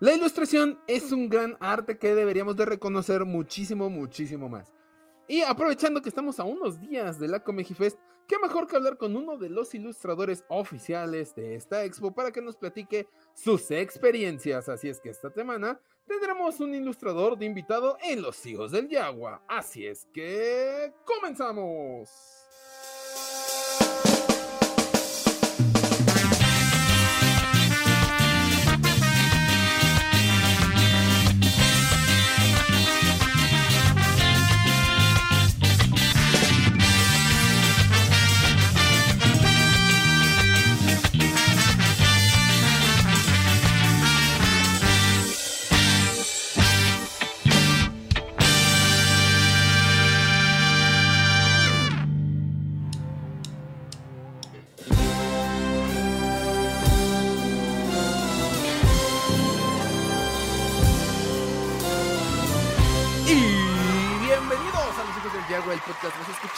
La ilustración es un gran arte que deberíamos de reconocer muchísimo, muchísimo más. Y aprovechando que estamos a unos días de la Comegifest, qué mejor que hablar con uno de los ilustradores oficiales de esta expo para que nos platique sus experiencias. Así es que esta semana tendremos un ilustrador de invitado en Los Hijos del Yagua. Así es que comenzamos.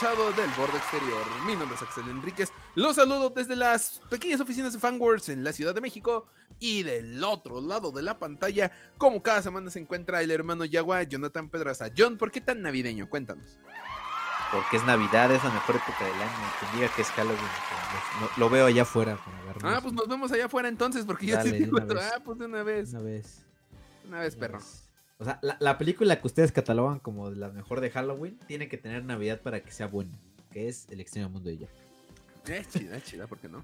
Del borde exterior. Mi nombre es Axel Enríquez. Los saludo desde las pequeñas oficinas de Fanworks en la Ciudad de México. Y del otro lado de la pantalla, como cada semana se encuentra el hermano Yagua, Jonathan Pedraza. John, ¿por qué tan navideño? Cuéntanos. Porque es Navidad, es la mejor época del año. Quien diga que es Halloween, pues, lo, veo allá afuera. para. Ah, pues nos vemos allá afuera entonces, porque yo Dale, sí de digo, una vez. ah, pues de una vez. Una vez. Una vez, una perro. vez. O sea, la, la película que ustedes catalogan como la mejor de Halloween tiene que tener Navidad para que sea buena. Que es El extraño mundo de Jack. Es chida, es chida, ¿por qué no?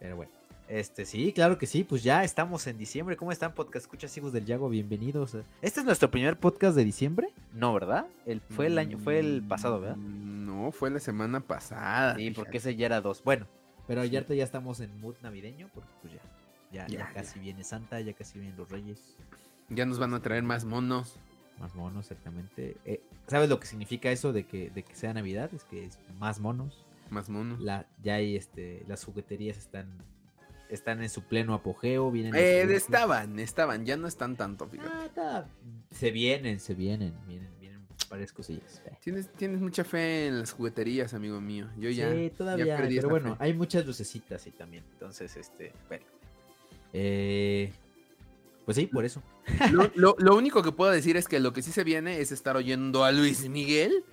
Pero bueno. Este, sí, claro que sí, pues ya estamos en diciembre. ¿Cómo están, podcast escuchas hijos del Yago? Bienvenidos. ¿Este es nuestro primer podcast de diciembre? No, ¿verdad? El, fue el año, fue el pasado, ¿verdad? Mm, No, fue la semana pasada. Sí, porque ese ya era dos. Bueno, pero ya ahorita ya estamos en mood navideño, porque pues ya, ya, ya Ya, casi viene Santa, ya casi vienen los Reyes, Ya nos van a traer más monos. más monos, exactamente. Eh, ¿Sabes lo que significa eso de que, de que sea Navidad? Es que es más monos. Más monos. La, ya hay este, las jugueterías están, están en su pleno apogeo, vienen. Eh, estaban, estaban, ya no están tanto, fíjate. Ah, está- se vienen, se vienen, vienen, vienen varias cosillas. Eh. Tienes, tienes mucha fe en las jugueterías, amigo mío. Yo ya. sí, todavía, perdí pero bueno, fe. hay muchas lucecitas ahí también. Entonces, este, bueno. Eh, pues sí, por eso. Lo, lo- lo único que puedo decir es que lo que sí se viene es estar oyendo a Luis Miguel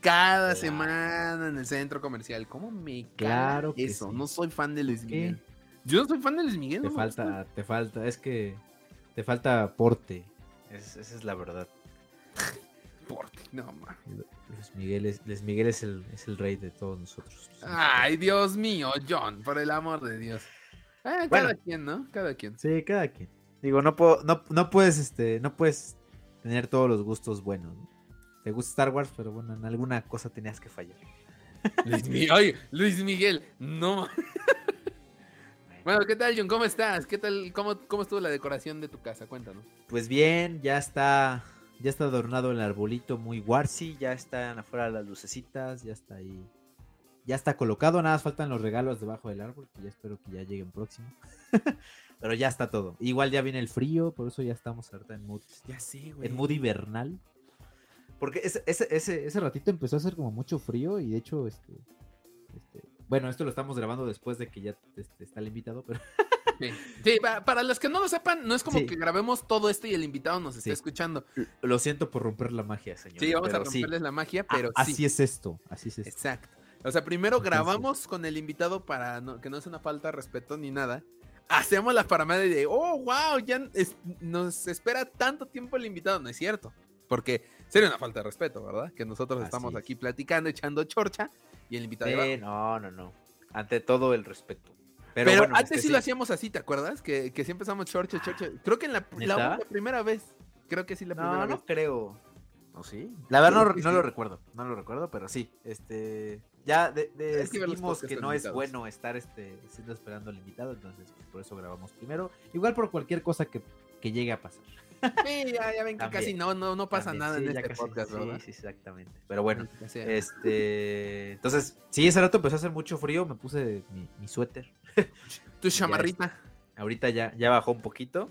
cada Claro. semana en el centro comercial. ¿Cómo me Claro que eso? sí. No soy fan de Luis ¿Qué? Miguel. Yo no soy fan de Luis Miguel. Te no me gusta. falta, te falta, es que te falta aporte. Es- esa es la verdad. Porte, No, ma. Luis Miguel es, Luis Miguel es el, es el rey de todos nosotros. Ay, Dios mío, John, por el amor de Dios. Ah, Bueno. Cada quien, ¿no? Cada quien. Sí, cada quien. Digo, no puedo, no, no puedes, este, no puedes tener todos los gustos buenos. ¿no? Te gusta Star Wars, pero bueno, en alguna cosa tenías que fallar. Luis Miguel, oye, Luis Miguel, no. Bueno, ¿qué tal, John? ¿Cómo estás? ¿Qué tal? ¿Cómo, cómo estuvo la decoración de tu casa? Cuéntanos. Pues bien, ya está, ya está adornado el arbolito muy warsy, ya están afuera las lucecitas, ya está ahí, ya está colocado, nada más faltan los regalos debajo del árbol, que ya espero que ya lleguen próximo. Pero ya está todo. Igual ya viene el frío, por eso ya estamos ahorita en mood, Ya sé, güey. en mood invernal. Porque ese, ese, ese, ese ratito empezó a hacer como mucho frío y de hecho, este, este, bueno, esto lo estamos grabando después de que ya este, está el invitado, pero Sí, Sí, pa- para los que no lo sepan, no es como Sí. que grabemos todo esto y el invitado nos esté Sí. escuchando. lo siento por romper la magia, señor. Sí, vamos a sí. romperles la magia, Ah, pero así sí. es esto, así es esto. Exacto. O sea, primero Entonces- grabamos con el invitado para no- que no sea una falta de respeto ni nada. Hacemos la paramedia de, oh, wow, ya es- nos espera tanto tiempo el invitado. No es cierto. Porque sería una falta de respeto, ¿verdad? Que nosotros Así estamos es. aquí platicando, echando chorcha y el invitado. Sí, no, no, no. Ante todo el respeto. Pero, Pero, bueno, antes es que sí, lo hacíamos así, ¿te acuerdas? Que, que sí empezamos chorcha, chorcha. Creo que en la, la, la primera vez. Creo que sí, la primera No, vez. no creo. ¿O sí? La verdad no, no lo recuerdo, no lo recuerdo, pero sí. Este, ya de, que decidimos que no es bueno estar este, siendo esperando al invitado, entonces pues, por eso grabamos primero. Igual por cualquier cosa que, que llegue a pasar. Sí, ya, ya ven que También, casi no, no, no pasa También, nada sí, en este casi- podcast, ¿verdad? Sí, exactamente. Pero bueno, este, entonces, sí, ese rato empezó a hacer mucho frío, me puse mi, mi suéter. Tu chamarrita. Ahorita ya, ya bajó un poquito.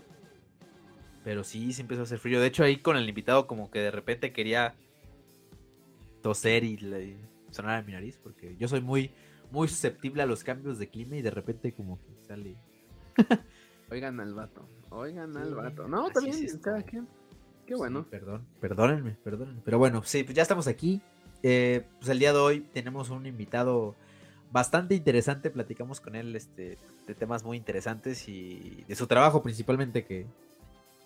Pero sí, sí empezó a hacer frío. De hecho, ahí con el invitado como que de repente quería toser y, sonar a mi nariz. Porque yo soy muy, muy susceptible a los cambios de clima y de repente como que sale... Oigan al vato. Oigan al vato. No, también, sí está. cada quien. Qué bueno. Sí, perdón, perdónenme, perdónenme. Pero bueno, sí, pues ya estamos aquí. Eh, pues el día de hoy tenemos un invitado bastante interesante. Platicamos con él este, de temas muy interesantes y de su trabajo principalmente, que,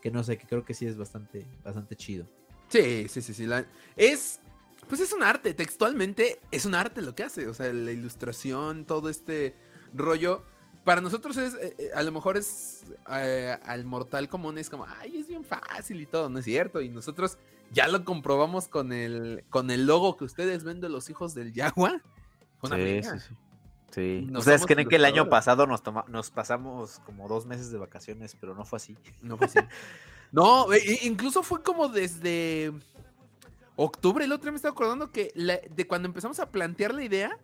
que no sé, que creo que sí es bastante, bastante chido. Sí, sí, sí, sí. la- Es, pues es un arte, textualmente es un arte lo que hace. O sea, la ilustración, todo este rollo. Para nosotros es, eh, eh, a lo mejor es, eh, al mortal común es como, ay, es bien fácil y todo, ¿no es cierto? Y nosotros ya lo comprobamos con el, con el logo que ustedes ven de los hijos del Yagua. Sí, sí, sí. Sí. ¿Ustedes creen que el año pasado nos, toma- nos pasamos como dos meses de vacaciones, pero no fue así? No fue así. No, e- incluso fue como desde octubre. El otro día me estaba acordando que la- de cuando empezamos a plantear la idea,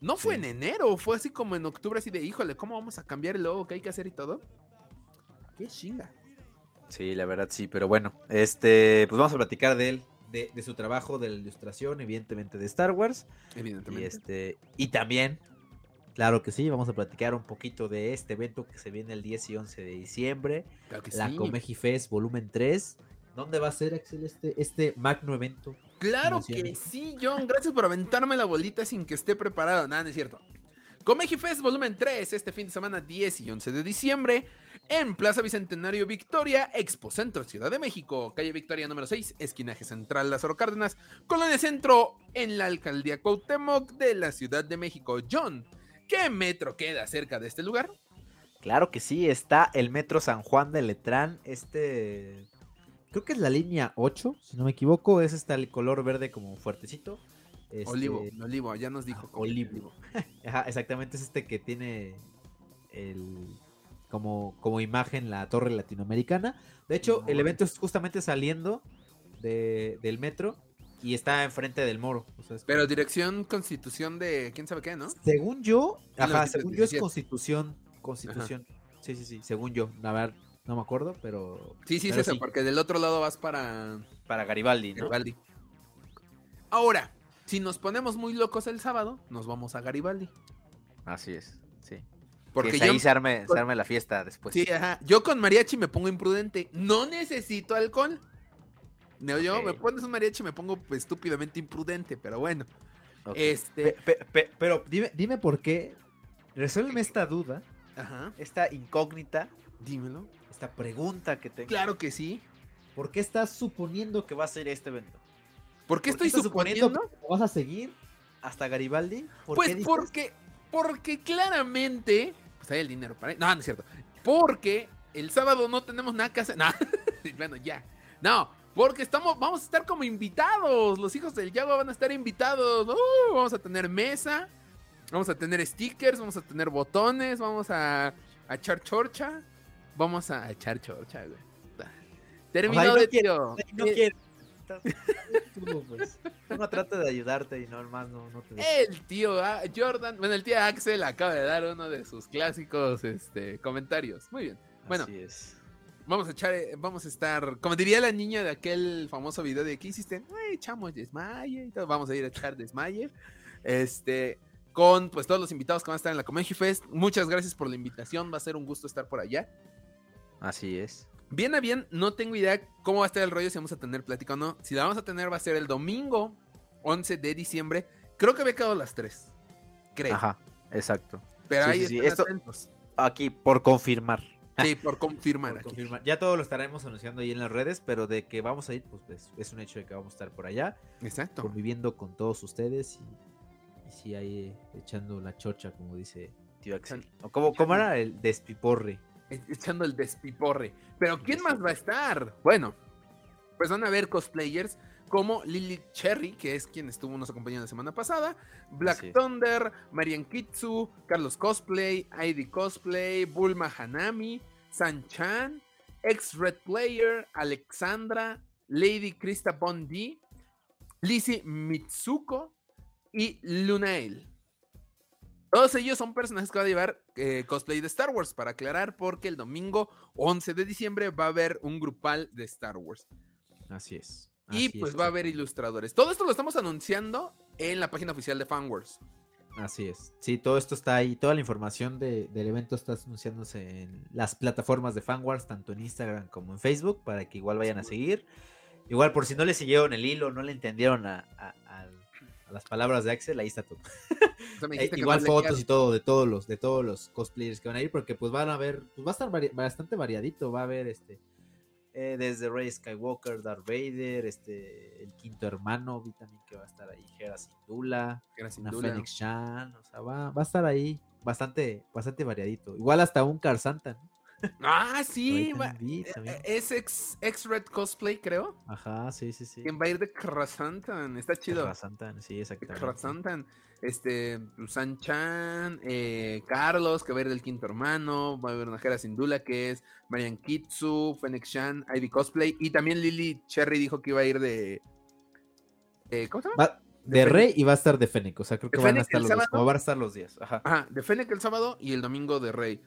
no fue Sí. en enero, fue así como en octubre, así de, híjole, ¿cómo vamos a cambiar el logo? ¿Qué hay que hacer y todo? Qué chinga. Sí, la verdad sí, pero bueno, este, pues vamos a platicar de él. De, de su trabajo, de la ilustración, evidentemente de Star Wars. Y, Evidentemente. este, y también, claro que sí, vamos a platicar un poquito de este evento que se viene el 10 y 11 de diciembre. Claro que la sí. Comeji Fest volumen 3. ¿Dónde va a ser, Axel, este, este magno evento? Claro que sí, John. Gracias por aventarme la bolita sin que esté preparado. Nada, no es cierto. Comeji Fest volumen 3, este fin de semana 10 y 11 de diciembre, en Plaza Bicentenario Victoria, Expo Centro, Ciudad de México, calle Victoria número 6, esquinaje central Lázaro Cárdenas, Colonia Centro, en la alcaldía Cuauhtémoc de la Ciudad de México. John, ¿qué metro queda cerca de este lugar? Claro que sí, está el Metro San Juan de Letrán, este... Creo que es la línea 8, si no me equivoco. Es este el color verde como fuertecito. Este, Olivo, olivo, ya nos dijo. ah, olivo. Ajá, exactamente, es este que tiene el como, como imagen la torre latinoamericana. De hecho, el evento es justamente saliendo de- del metro y está enfrente del moro. O sea, es Pero dirección constitución de quién sabe qué, ¿no? Según yo, ajá, según yo es 1917. constitución, constitución. Sí, sí, sí, según yo. A ver, no me acuerdo, pero Sí, sí, Pero es eso, sí. porque del otro lado vas para Para Garibaldi, ¿no? Garibaldi. Ahora, si nos ponemos muy locos el sábado, nos vamos a Garibaldi. Así es, sí. Porque yo, ahí se arme, se arme la fiesta después. sí, ajá, yo con mariachi me pongo imprudente. No necesito alcohol. No, yo me pones un mariachi y me pongo estúpidamente imprudente, pero bueno. Este, Pe- pe- pe- pero dime, dime por qué. Resuélveme esta duda, ajá, Esta incógnita, dímelo. Esta pregunta que tengo. Claro que sí. ¿por qué estás suponiendo que va a ser este evento. ¿Por qué ¿Por qué estoy suponiendo suponiendo? que vas a seguir hasta Garibaldi? ¿Por Pues qué porque, porque claramente, pues hay el dinero para... No, no es cierto. Porque el sábado no tenemos nada que hacer. No, bueno, ya. No, porque estamos, vamos a estar como invitados. Los hijos del Yago van a estar invitados. Uh, vamos a tener mesa, vamos a tener stickers, vamos a tener botones, vamos a, a echar chorcha. Vamos a echar chorcha, güey. Terminó Ay, no de quiero, tiro. No quiero. Tú, pues. Uno trata de ayudarte y no, más no, no te. El tío ah, Jordan, bueno, el tío Axel acaba de dar uno de sus clásicos este, comentarios. Muy bien. Bueno, Así es. vamos a echar, eh, vamos a estar, como diría la niña de aquel famoso video de ¿qué hiciste? "Ay, echamos desmaye y todo. Vamos a ir a echar desmaye. Este, con pues todos los invitados que van a estar en la Comedy Fest. Muchas gracias por la invitación, va a ser un gusto estar por allá. Así es. Bien a bien, no tengo idea cómo va a estar el rollo, si vamos a tener plática o no. Si la vamos a tener va a ser el domingo 11 de diciembre. Creo que había quedado a las 3. Creo. Ajá, exacto. Pero Sí, ahí sí, sí, esto- atentos. Aquí, por confirmar. Sí, por confirmar. Por aquí. confirmar. Ya todo lo estaremos anunciando ahí en las redes, pero de que vamos a ir, pues, pues, es un hecho de que vamos a estar por allá, Exacto. conviviendo con todos ustedes y, y sí, ahí echando la chocha, como dice tío Axel. ¿O cómo, cómo era el despiporre? Echando el despiporre. Pero ¿quién más va a estar? Bueno, pues van a ver cosplayers como Lily Cherry, que es quien estuvo nos acompañando la semana pasada, Black. Thunder, Marian Kitsu, Carlos Cosplay, ID Cosplay, Bulma Hanami, San-chan, ex-Red Player, Alexandra, Lady Krista Bondi, Lizzie Mitsuko y Lunael. Todos ellos son personajes que va a llevar eh, cosplay de Star Wars, para aclarar, porque el domingo 11 de diciembre va a haber un grupal de Star Wars. Así es. Y pues es, va a haber ilustradores. Todo esto lo estamos anunciando en la página oficial de Fanwars. Así es. Sí, todo esto está ahí. Toda la información de- del evento está anunciándose en las plataformas de Fanwars, tanto en Instagram como en Facebook, para que igual vayan a seguir. Igual, por si no le siguieron el hilo, no le entendieron a- a las palabras de Axel, ahí está todo. Eh, igual no fotos y todo de todos los de todos los cosplayers que van a ir porque pues van a ver pues va a estar vari- bastante variadito va a haber este eh, desde Rey Skywalker Darth Vader este el quinto hermano vi también que va a estar ahí Hera Syndulla una. Fennec Shan o sea va, va a estar ahí bastante bastante variadito igual hasta un Car Santa ¿no? Ah, sí. Va- eh, también. eh, Es ex, ex Red Cosplay, creo. ajá sí sí sí Quien va a ir de Krasantan. Está chido. Car Santa, sí exactamente Krasantan. Este, San Chan, eh, Carlos, que va a ir del quinto hermano. Va a haber una Jera Sindula, que es Marian Kitsu, Fennec Shan, Ivy Cosplay. Y también Lily Cherry dijo que iba a ir de. de- ¿Cómo se llama? Va- de. Rey y va a estar de Fennec o sea creo que van a estar los dos van a estar los días ajá Ajá, de Fennec el sábado y el domingo de Rey.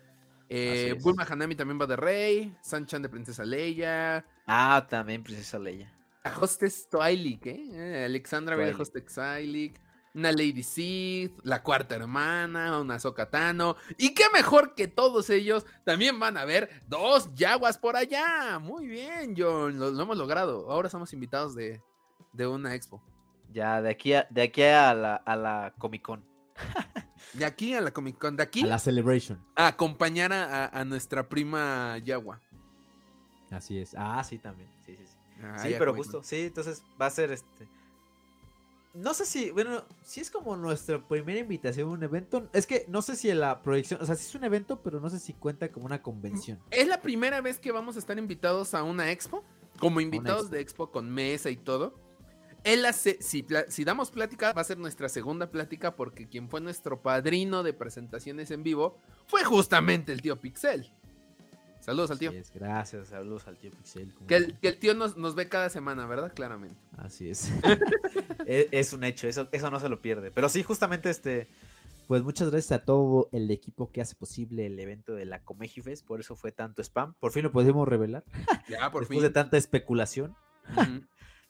Eh. Bulma Hanami también va de Rey. San Chan de Princesa Leia. Ah, también Princesa Leia. A Hostess Twilight, ¿eh? Eh, Alexandra va de. Hostess Twilight. Una Lady Sith, la cuarta hermana, una Sokatano. Y qué mejor que todos ellos también van a ver dos Yaguas por allá. Muy bien, John. Lo, lo hemos logrado. Ahora somos invitados de, de una expo. Ya, de aquí a, de aquí a la, a la Comic Con. De aquí a la Comic Con, de aquí a la Celebration a acompañar a, a- a nuestra prima Yagua. así es ah sí también sí sí sí Ah, Sí, pero justo, sí, entonces va a ser este. No sé si, bueno, si es como nuestra primera invitación a un evento. Es que no sé si la proyección, o sea, sí es un evento, pero no sé si cuenta como una convención. Es la primera vez que vamos a estar invitados a una expo, como invitados expo. de expo con mesa y todo. Él hace, si, si damos plática, va a ser nuestra segunda plática porque quien fue nuestro padrino de presentaciones en vivo fue justamente el tío Pixel. Saludos al tío. Así es, gracias, saludos al tío Pixel. Que el, siempre. que el tío nos, nos ve cada semana, ¿verdad? Claramente. Así es. Es, es un hecho, eso, eso no se lo pierde. Pero sí, justamente este. Pues muchas gracias a todo el equipo que hace posible el evento de la Comejifest, por eso fue tanto spam. Por fin lo pudimos revelar. Ya, por Después fin. de tanta especulación.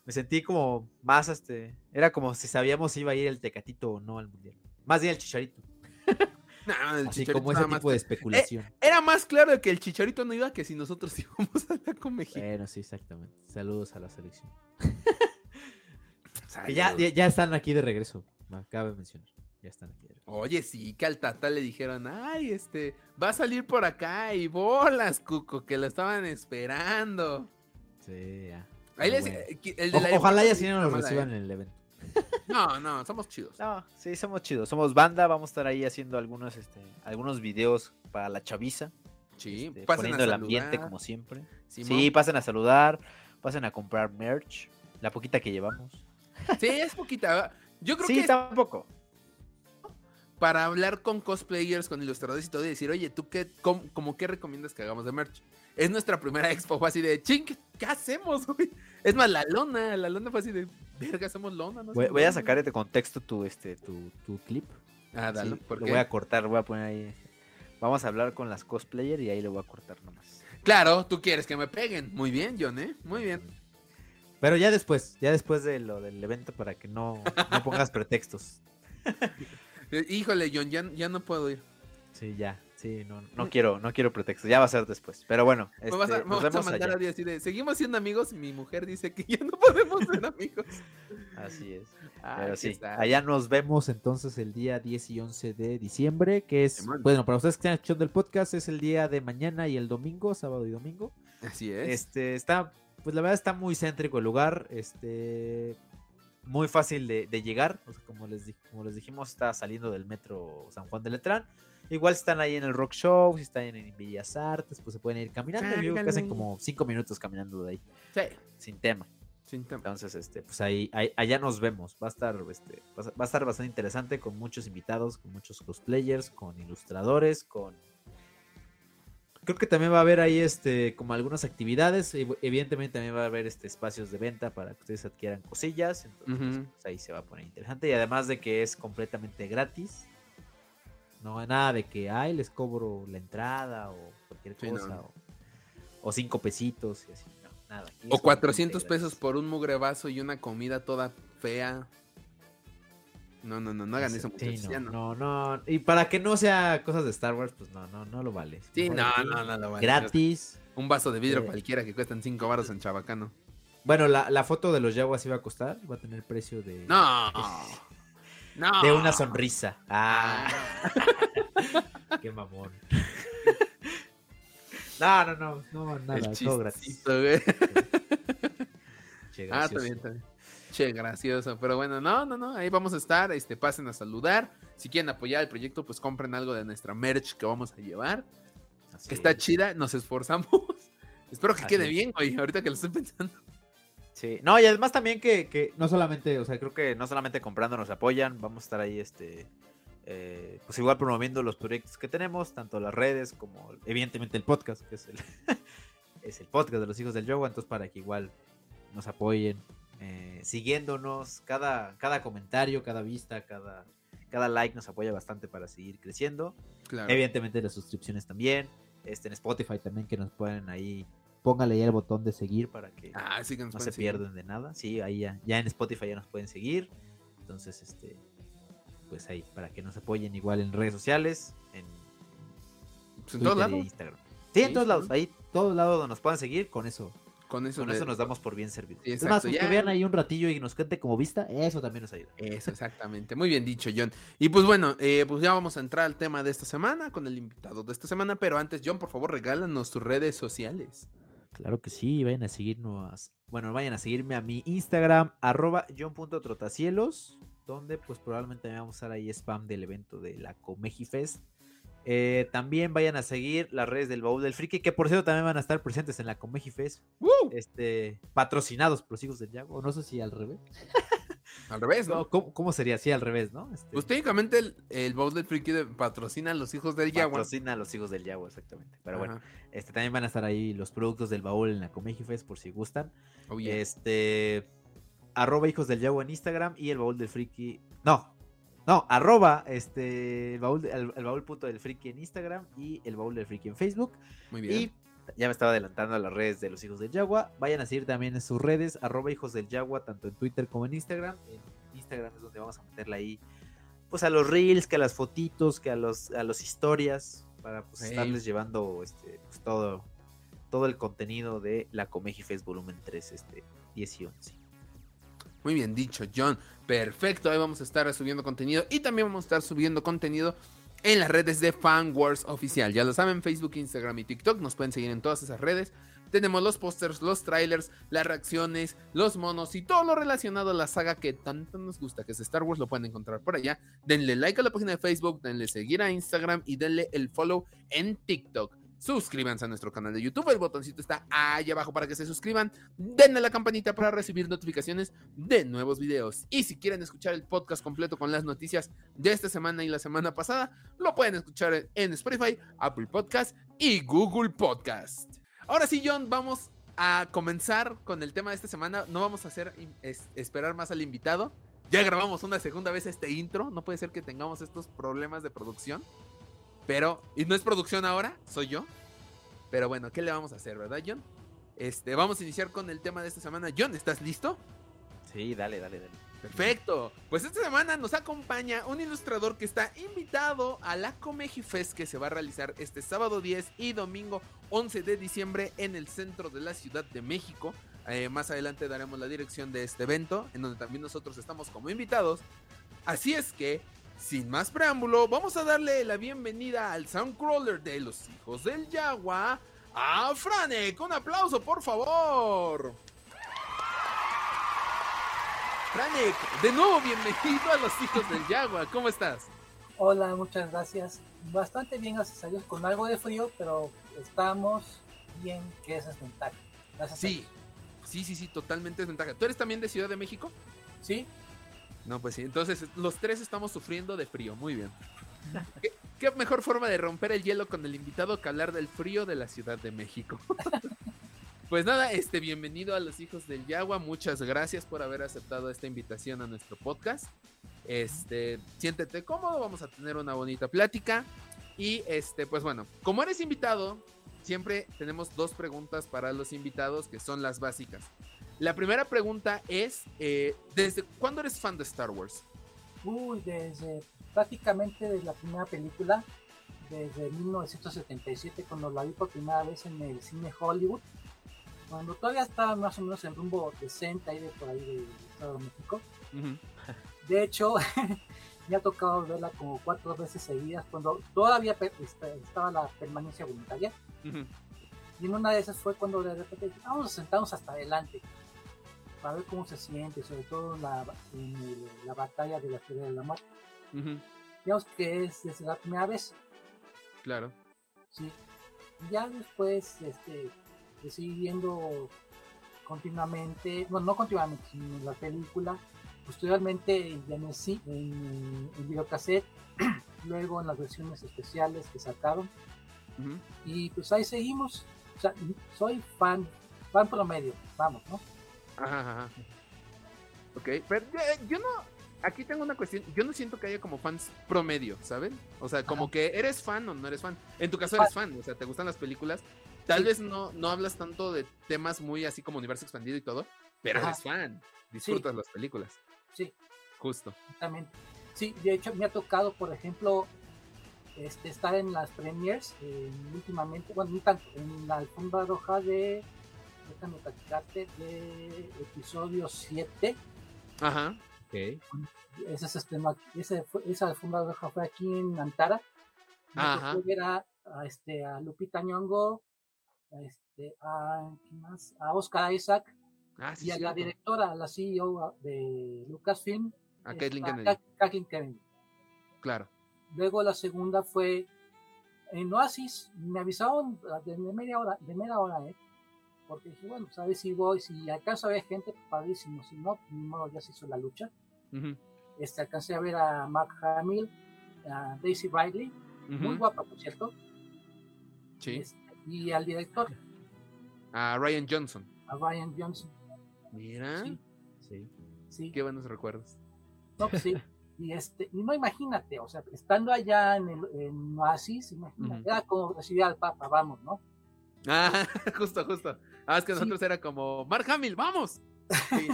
Me sentí como más, este, era como si sabíamos si iba a ir el Tecatito o no al Mundial. Más bien el Chicharito. No, el Así Chicharito como ese más tipo de especulación. Era más claro que el chicharito no iba que si nosotros íbamos a la Comeji. Bueno, sí, exactamente. Saludos a la selección. Ya, ya, ya están aquí de regreso. Me acabo de mencionar. Ya están aquí de regreso. Oye, sí, que al Tata le dijeron, ay, este, va a salir por acá y bolas, Cuco, que lo estaban esperando. Sí, ya. Ahí les, eh, que- el de O- ojalá ya sí nos reciban ¿eh? en el evento. No, no, somos chidos. No, sí, somos chidos. Somos banda, vamos a estar ahí haciendo algunos, este, algunos videos para la chaviza. Sí, este, pasen poniendo a el ambiente como siempre. Simón. Sí, pasen a saludar, pasen a comprar merch, la poquita que llevamos. Sí, es poquita. Yo creo Sí, que es tampoco. para hablar con cosplayers, con ilustradores y todo, y decir, oye, ¿tú qué, cómo, como qué recomiendas que hagamos de merch? Es nuestra primera expo, fue así de, ching, ¿qué, hacemos, güey? Es más, la lona, la lona fue así de, verga, hacemos lona, ¿no? Voy, a lona". sacar de contexto tu, este, tu, tu clip. Ah, dale, Sí, ¿por lo qué? voy a cortar, voy a poner ahí. Vamos a hablar con las cosplayer y ahí lo voy a cortar nomás. Claro, tú quieres que me peguen. Muy bien, John, ¿eh? Muy bien. Pero ya después, ya después de lo del evento para que no, no pongas pretextos. Híjole, John, ya, ya no puedo ir. Sí, ya. Sí, no, no quiero, no quiero pretextos. Ya va a ser después. Pero bueno, me vas a, este, me nos vas a mandar allá. a día así de, seguimos siendo amigos. Mi mujer dice que ya no podemos ser amigos. Así es. Ay, Pero sí. Allá nos vemos entonces el día 10 y 11 de diciembre, que es, bueno, para ustedes que están escuchando el podcast, es el día de mañana y el domingo, sábado y domingo. Así es. Este, está, pues la verdad está muy céntrico el lugar, este, muy fácil de, de llegar, o sea, como, les, como les dijimos, está saliendo del metro San Juan de Letrán. Igual están ahí en el Rock Show, si están en Bellas Artes, pues se pueden ir caminando. Yo que hacen como 5 minutos caminando de ahí, Sí, sin tema. sin tema. Entonces, este, pues ahí, ahí- allá nos vemos. Va a estar, este, va a- va a estar bastante interesante con muchos invitados, con muchos cosplayers, con ilustradores, con. Creo que también va a haber ahí, este, como algunas actividades. ev- Evidentemente también va a haber, este, espacios de venta para que ustedes adquieran cosillas. Entonces, pues, ahí se va a poner interesante. Y además de que es completamente gratis. No, nada de que, ay, les cobro la entrada o cualquier Sí, no. cosa. O, o cinco pesitos y así. No, nada. aquí O 400 completamente pesos por un mugre vaso y una comida toda fea. No, no, no, no hagan Sí, eso, muchachos. no, ya no. no, no. Y para que no sea cosas de Star Wars, pues no, no, no lo vale. Sí, no, aquí, no, no, no, vale. Gratis. Un vaso de vidrio Eh. cualquiera que cuestan 5 baros en Chabacano. Bueno, la, la foto de los Yaguas iba a costar, va a tener precio de, No. No. de una sonrisa. Ah, qué mamón. No, no, no, no, nada, El todo gratis. güey. Che, Ah, gracioso. también, también. Che, gracioso. Pero bueno, no, no, no. Ahí vamos a estar. Este, pasen a saludar. Si quieren apoyar el proyecto, pues compren algo de nuestra merch que vamos a llevar. Así Que está es. chida. Nos esforzamos. Espero que Así quede es. bien, güey. Ahorita que lo estoy pensando. Sí. No, y además también que, que No solamente, o sea, creo que no solamente comprando nos apoyan, vamos a estar ahí, este, eh, pues igual promoviendo los proyectos que tenemos, tanto las redes como evidentemente el podcast, que es el, es el podcast de los hijos del yoga, entonces para que igual nos apoyen, eh, siguiéndonos, cada, cada comentario, cada vista, cada... cada like nos apoya bastante para seguir creciendo. Claro. Evidentemente las suscripciones también, este, en Spotify también que nos pueden ahí, póngale ahí el botón de seguir para que Ah, sí que nos no se pierden de nada. Sí, ahí ya, ya en Spotify ya nos pueden seguir. Entonces, este, pues ahí, para que nos apoyen igual en redes sociales, en Pues en todos lados. Instagram. Sí, en todos lados, ahí, todos lados donde nos puedan seguir, con eso. Con eso, Con de- eso nos damos por bien servidos. Sí, Es más, exacto, con que ya. vean ahí un ratillo y nos cuente como vista, eso también nos ayuda. Eso, exactamente. Muy bien dicho, John. Y pues bueno, eh, pues ya vamos a entrar al tema de esta semana con el invitado de esta semana. Pero antes, John, por favor, regálanos tus redes sociales. Claro que sí, vayan a seguirnos. Bueno, vayan a seguirme a mi Instagram, arroba john.trotacielos, donde pues probablemente me vamos a estar ahí spam del evento de la Comeji Fest. Eh, también vayan a seguir las redes del Baúl del Friki, que por cierto también van a estar presentes en la Comeji Fest, este, patrocinados por los hijos del Yago, no sé si al revés. Al revés, ¿no? ¿cómo, cómo sería así al revés, no? Este, Pues técnicamente el, el Bowl del Friki de- patrocina a los hijos del Jaguar. Patrocina a los hijos del Yago, exactamente. Pero bueno, este, también van a estar ahí los productos del Baúl en la Comeji Fest, por si gustan. Oh, yeah. Este. Arroba hijos del Yago en Instagram y el baúl del friki. No. No, arroba este el baúl, el baúl punto del friki en Instagram y el baúl del friki en Facebook. Muy bien. Y ya me estaba adelantando a las redes de los hijos del Yagua. Vayan a seguir también en sus redes, arroba hijos del Yagua, tanto en Twitter como en Instagram. En Instagram es donde vamos a meterla ahí. Pues a los reels, que a las fotitos, que a los, a los historias. Para pues, estarles llevando este, pues, todo, todo el contenido de la Comeji Fest volumen 3, este 10 y 11. Muy bien dicho, John. Perfecto, ahí vamos a estar subiendo contenido y también vamos a estar subiendo contenido en las redes de Fan Wars Oficial. Ya lo saben, Facebook, Instagram y TikTok. Nos pueden seguir en todas esas redes. Tenemos los pósters, los trailers, las reacciones, los monos y todo lo relacionado a la saga que tanto nos gusta, que es Star Wars, lo pueden encontrar por allá. Denle like a la página de Facebook, denle seguir a Instagram y denle el follow en TikTok. Suscríbanse a nuestro canal de YouTube, el botoncito está ahí abajo para que se suscriban. Denle a la campanita para recibir notificaciones de nuevos videos. Y si quieren escuchar el podcast completo con las noticias de esta semana y la semana pasada, lo pueden escuchar en Spotify, Apple Podcast y Google Podcast. Ahora sí, John, vamos a comenzar con el tema de esta semana. No vamos a hacer es- esperar más al invitado. Ya grabamos una segunda vez este intro. No puede ser que tengamos estos problemas de producción. Pero, y no es producción ahora, soy yo. Pero bueno, ¿qué le vamos a hacer, verdad, John? Este, vamos a iniciar con el tema de esta semana. John, ¿estás listo? Sí, dale, dale, dale. Perfecto. Pues esta semana nos acompaña un ilustrador que está invitado a la Comeji Fest que se va a realizar este sábado 10 y domingo 11 de diciembre en el centro de la Ciudad de México. Eh, más adelante daremos la dirección de este evento, en donde también nosotros estamos como invitados. Así es que, sin más preámbulo, vamos a darle la bienvenida al Soundcrawler de los hijos del Yagua, a Franek. Un aplauso, por favor. Franek, de nuevo bienvenido a los hijos del Yagua. ¿Cómo estás? Hola, muchas gracias. Bastante bien, gracias a Dios, con algo de frío, pero estamos bien, que esa es ventaja. Gracias Sí, sí, sí, sí, totalmente desventaja. ¿Tú eres también de Ciudad de México? Sí, No, pues sí. Entonces, los tres estamos sufriendo de frío. Muy bien. ¿Qué, mejor forma de romper el hielo con el invitado que hablar del frío de la Ciudad de México? Pues nada, este, bienvenido a los hijos del Yagua. Muchas gracias por haber aceptado esta invitación a nuestro podcast. Este, siéntete cómodo, vamos a tener una bonita plática. Y este, pues bueno, como eres invitado, siempre tenemos dos preguntas para los invitados que son las básicas. La primera pregunta es, eh, ¿desde cuándo eres fan de Star Wars? Uy, desde prácticamente desde la primera película, desde 1977, cuando la vi por primera vez en el cine Hollywood, cuando todavía estaba más o menos en rumbo decente ahí de por ahí de Estado de México. De hecho, me ha tocado verla como cuatro veces seguidas, cuando todavía pe- est- estaba la permanencia voluntaria. Y en una de esas fue cuando de repente dije, vamos a sentarnos hasta adelante para ver cómo se siente, sobre todo en la, en la batalla de la Feria de la Muerte. Ujú. Digamos que es desde la primera vez, Claro. sí. Ya después, este, de seguir viendo continuamente, bueno, no continuamente, sino en la película, posteriormente ya en el en, en videocassette, luego en las versiones especiales que sacaron, y pues ahí seguimos. O sea, soy fan, fan promedio, vamos, ¿no? Ajá, ajá. Ok, pero yo no. Aquí tengo una cuestión. Yo no siento que haya como fans promedio, ¿saben? O sea, como Ajá. que eres fan o no eres fan. En tu caso eres fan, o sea, te gustan las películas. Tal Sí. vez no, no hablas tanto de temas muy así como universo expandido y todo, pero Ajá. eres fan. Disfrutas las películas. Sí, Justo. exactamente. Sí, de hecho me ha tocado, por ejemplo, este, estar en las premiers eh, últimamente, bueno, en la alfombra roja de, déjame platicarte, de episodio 7. Ajá. Ok. Ese se estrenó aquí, ese fue- esa alfombra roja fue aquí en Antara. Ajá. ver a, a, este, a Lupita Nyong'o, a, este, a, ¿quién más? a Oscar Isaac Ah, sí, y a la directora, a la CEO de Lucasfilm, A este, a Kennedy. Ka- Kathleen Kennedy. Claro. Luego la segunda fue en Oasis, me avisaron de media hora, de media hora, ¿eh? Porque dije, bueno, sabes si voy, si acaso había gente, padrísimo, si no, ni modo, ya se hizo la lucha. Este, alcancé a ver a Mark Hamill, a Daisy Ridley, muy guapa, por cierto, Sí. este, y al director, A Ryan Johnson. a Ryan Johnson. Mira. Sí, Sí. sí, Qué buenos recuerdos. no, pues sí. Y, este, y no imagínate, o sea, estando allá en, el, en Oasis, imagínate, Ujú. era como recibir al Papa, vamos, ¿no? Ah, justo, justo. Ah, es que Sí. nosotros era como, Mark Hamill, vamos. Sí.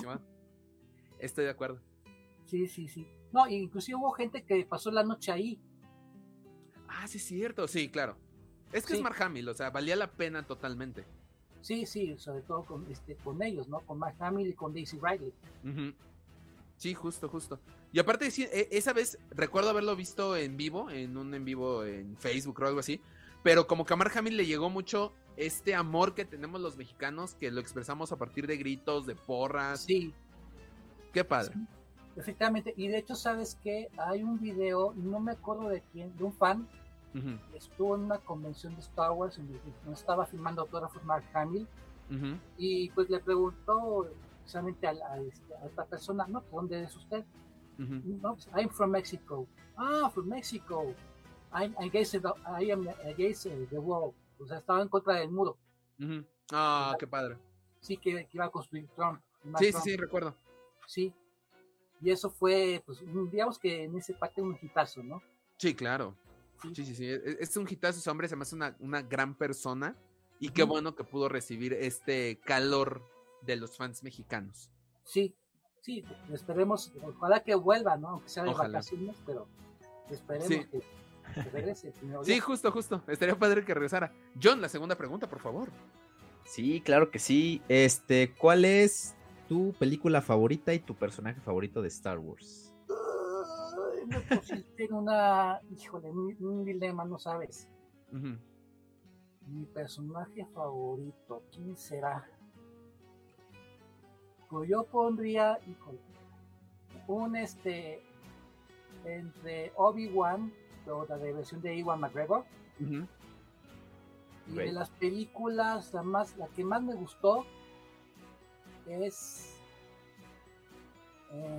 Estoy de acuerdo. Sí, sí, sí. No, inclusive hubo gente que pasó la noche ahí. Ah, sí, es cierto. Sí, claro. Es que Sí. es Mark Hamill, o sea, valía la pena totalmente. Sí, sí, sobre todo con, este, con ellos, ¿no? Con Mark Hamill y con Daisy Ridley. Ujú. Sí, justo, justo. Y aparte, sí, e- esa vez recuerdo haberlo visto en vivo, en un en vivo en Facebook o algo así. Pero como que a Mark Hamill le llegó mucho este amor que tenemos los mexicanos, que lo expresamos a partir de gritos, de porras. Sí, Qué padre. efectivamente. Y de hecho, ¿sabes qué? Hay un video, no me acuerdo de quién, de un fan, que estuvo en una convención de Star Wars, en donde estaba filmando autógrafos Mark Hamill, ujú, y pues le preguntó precisamente a, la- a este- a esta persona, ¿no? ¿De dónde es usted? No, pues, I'm from Mexico. Ah, from Mexico. I'm against the, I am against the wall. O sea, estaba en contra del muro. Ah, qué padre. Sí, que, que iba a construir Trump. Sí, sí, Trump. sí, recuerdo. Sí. Y eso fue, pues, digamos que en ese parte un hitazo, ¿no? Sí, claro. Sí. Sí, sí, sí. Es, es un hitazo ese hombre, se me hace una, una gran persona. Y qué bueno que pudo recibir este calor de los fans mexicanos. Sí, sí, esperemos, ojalá que vuelva, ¿no? Aunque sea de Ojalá. vacaciones, pero esperemos Sí. que, que regrese. Sí, justo, justo. Estaría padre que regresara. John, la segunda pregunta, por favor. Sí, claro que sí. Este, ¿cuál es tu película favorita y tu personaje favorito de Star Wars? Me pusiste en una, híjole, un, un dilema, ¿no sabes? Mi personaje favorito, ¿quién será? Pues yo pondría, híjole, un este, entre Obi-Wan, o la de versión de Iwan McGregor, y Right. de las películas, la, más, la que más me gustó es,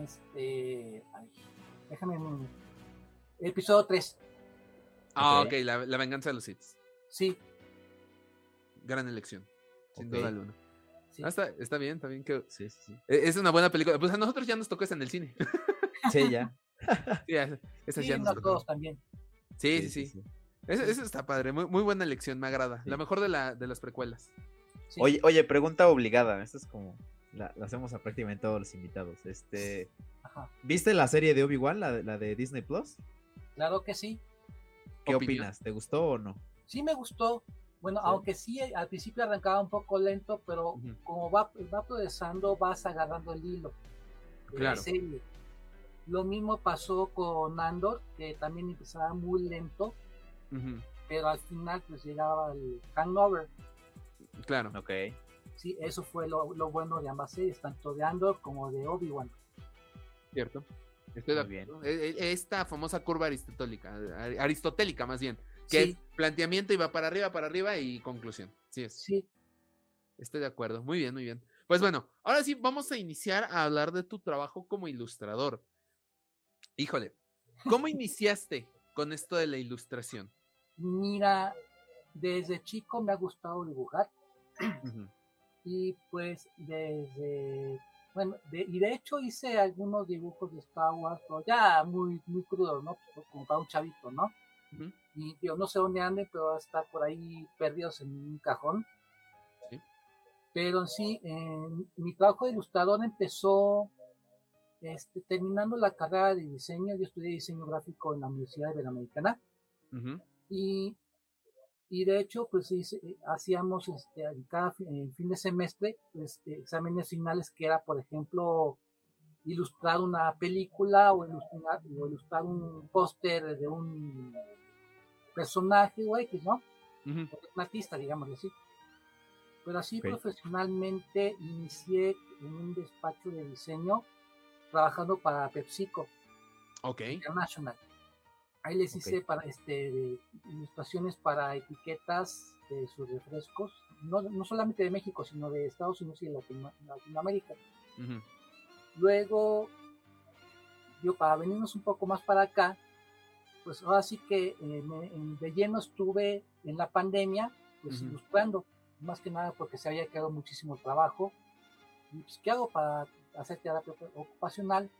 este, ay, déjame, un- episodio 3, Ah, Ok. ok, la, la venganza de los hits. sí, Gran elección. Sin duda alguna. sí. Ah, está, está bien, está bien que. Sí, sí, sí. e- Es una buena película. Pues a nosotros ya nos tocó esa en el cine. Sí, ya. Sí, esa- esas Sí, ya nos tocó. también. Sí, sí, sí. Eso, eso está padre. Muy, muy buena elección, me agrada. La Sí. mejor de, la, de las precuelas. Sí. Oye, oye, pregunta obligada. Esta es como La, la hacemos a prácticamente todos los invitados. Este, Ajá. ¿Viste la serie de Obi-Wan, la, de- la de Disney Plus? Claro que sí. ¿Qué ¿Opinión? opinas? ¿Te gustó o no? Sí me gustó. Bueno, Sí. aunque sí al principio arrancaba un poco lento, pero Ujú. como va, va progresando, vas agarrando el hilo de Claro. la serie. Lo mismo pasó con Andor, que también empezaba muy lento, pero al final pues llegaba el hangover. Claro. Ok. Sí, eso fue lo, lo bueno de ambas series, tanto de Andor como de Obi-Wan. Cierto. Estoy de Muy bien. acuerdo. E- e- Esta famosa curva aristotélica, ar- aristotélica más bien, que Sí, es planteamiento y va para arriba, para arriba y conclusión. Sí es. sí, Estoy de acuerdo. Muy bien, muy bien. Pues bueno, ahora sí vamos a iniciar a hablar de tu trabajo como ilustrador. Híjole, ¿cómo iniciaste con esto de la ilustración? mira, desde chico me ha gustado dibujar. Y pues desde bueno de- y de hecho hice algunos dibujos de Star Wars pero ya muy muy crudos no Pues, como para un chavito no y yo no sé dónde anden pero va a estar por ahí perdidos en un cajón. Sí. pero sí eh, mi trabajo de ilustrador empezó este, terminando la carrera de diseño yo estudié diseño gráfico en la Universidad Iberoamericana ujú, y, y de hecho pues hice- hacíamos este, en cada fin de semestre eh, exámenes finales que era por ejemplo ilustrar una película o ilustrar, o ilustrar un póster de un personaje o X, ¿no? de un artista, digamos así. Pero así profesionalmente inicié en un despacho de diseño trabajando para PepsiCo. Ok. International. Ahí les hice para este ilustraciones para etiquetas de sus refrescos, no, no solamente de México, sino de Estados Unidos y Latino- Latinoamérica. Luego, yo para venirnos un poco más para acá, pues ahora sí que eh, me- en- de lleno estuve en la pandemia, pues Ujú. ilustrando, más que nada porque se había quedado muchísimo trabajo. Y pues, ¿qué hago para hacer terapia ocupacional?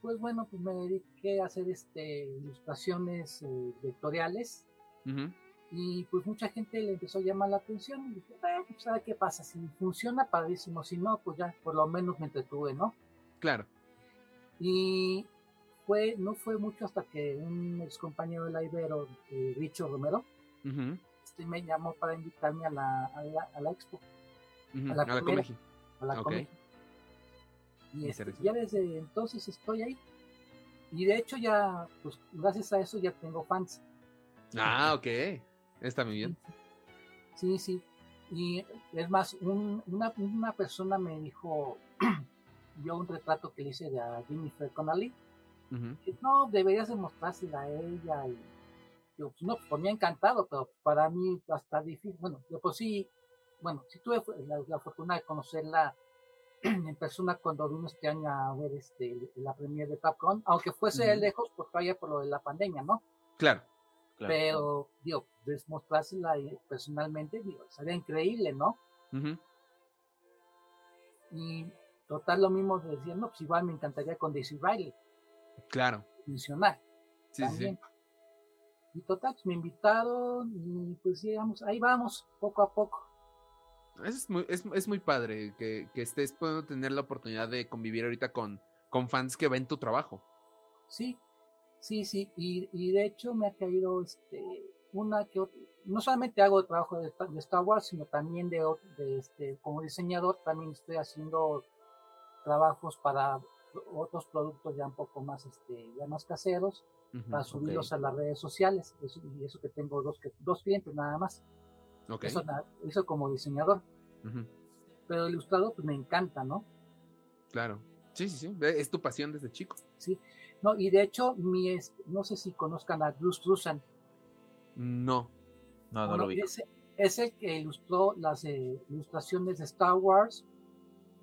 Pues bueno, pues me dediqué a hacer este, ilustraciones eh, vectoriales y pues mucha gente le empezó a llamar la atención y dije, pues a ver qué pasa, si funciona, padrísimo, si no, pues ya por lo menos me entretuve, ¿no? Claro. Y fue, no fue mucho hasta que un ex compañero de la Ibero, eh, Richo Romero, este, me llamó para invitarme a la, a la, a la expo, A la A la a la Ok. Y este, ya desde entonces estoy ahí. Y de hecho ya, pues gracias a eso ya tengo fans. Ah, ok. Está muy bien. Sí, sí. Y es más, un- una, una persona me dijo, yo un retrato que le hice de a Jennifer Connelly, que no, deberías de mostrársela a ella. Y yo, pues no, por mí encantado, pero para mí hasta difícil. Bueno, de por sí, bueno, si tuve la, la fortuna de conocerla en persona cuando vino este año a ver este la premier de Gun, aunque fuese Ujú. lejos, porque vaya por lo de la pandemia, ¿no? Claro. Claro. Pero, digo, mostrársela eh, personalmente, digo, sería increíble, ¿no? Ujú, Y total lo mismo de decir, no, pues igual me encantaría con Daisy Riley, Claro. mencionar Sí, sí, sí. también. Y total, pues, me invitaron y pues digamos, ahí vamos, poco a poco. Es muy, es, es muy padre que, que estés pudiendo tener la oportunidad de convivir ahorita con, con fans que ven tu trabajo. Sí, sí, sí. Y, y de hecho me ha caído este, una que ot- no solamente hago trabajo de, Star- de Star Wars, sino también de, de este, como diseñador, también estoy haciendo trabajos para otros productos ya un poco más, este, ya más caseros, para subirlos a las redes sociales. Eso, y eso que tengo dos, que- dos clientes nada más. Ok. Eso, como diseñador. Pero ilustrador, pues me encanta, ¿no? Claro. Sí, sí, sí. Es tu pasión desde chico. Sí. No, y de hecho, mi, es- no sé si conozcan a Bruce Rusan. No. No, no Bueno, lo vi. ese- es el que ilustró las eh, ilustraciones de Star Wars,